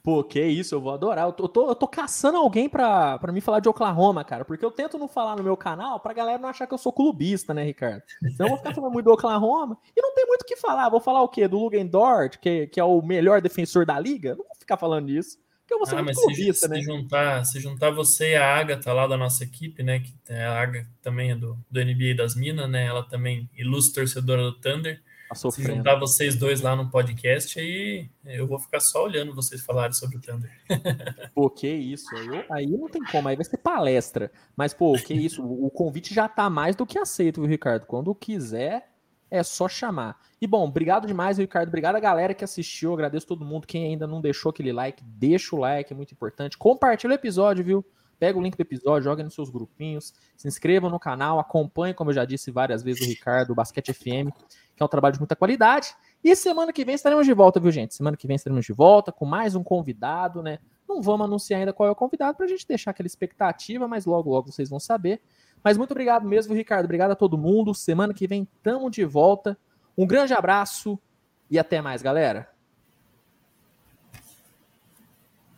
Pô, que isso, eu vou adorar. Eu tô, eu tô, eu tô caçando alguém pra, pra me falar de Oklahoma, cara, porque eu tento não falar no meu canal pra galera não achar que eu sou clubista, né, Ricardo? Senão eu vou ficar falando muito do Oklahoma e não tem muito o que falar. Vou falar o quê? Do Lugan Dort, que, que é o melhor defensor da liga? Não vou ficar falando isso. Porque eu vou ser ah, muito clubista, se, né? Se juntar, se juntar você e a Agatha lá da nossa equipe, né? Que a Agatha também é do, do NBA das Minas, né? Ela também ilustre torcedora do Thunder. Tá Se juntar vocês dois lá no podcast, aí eu vou ficar só olhando vocês falarem sobre o Thunder. Pô, que isso. Aí, aí não tem como, aí vai ser palestra. Mas, pô, que isso. O convite já tá mais do que aceito, viu, Ricardo? Quando quiser, é só chamar. E bom, obrigado demais, Ricardo. Obrigado a galera que assistiu. Agradeço todo mundo. Quem ainda não deixou aquele like, deixa o like, é muito importante. Compartilha o episódio, viu? Pega o link do episódio, joga nos seus grupinhos, se inscreva no canal, acompanhe, como eu já disse várias vezes, o Ricardo, o Basquete FM que é um trabalho de muita qualidade. E semana que vem estaremos de volta, viu, gente? Semana que vem estaremos de volta com mais um convidado, né? Não vamos anunciar ainda qual é o convidado para a gente deixar aquela expectativa, mas logo, logo vocês vão saber. Mas muito obrigado mesmo, Ricardo. Obrigado a todo mundo. Semana que vem estamos de volta. Um grande abraço e até mais, galera.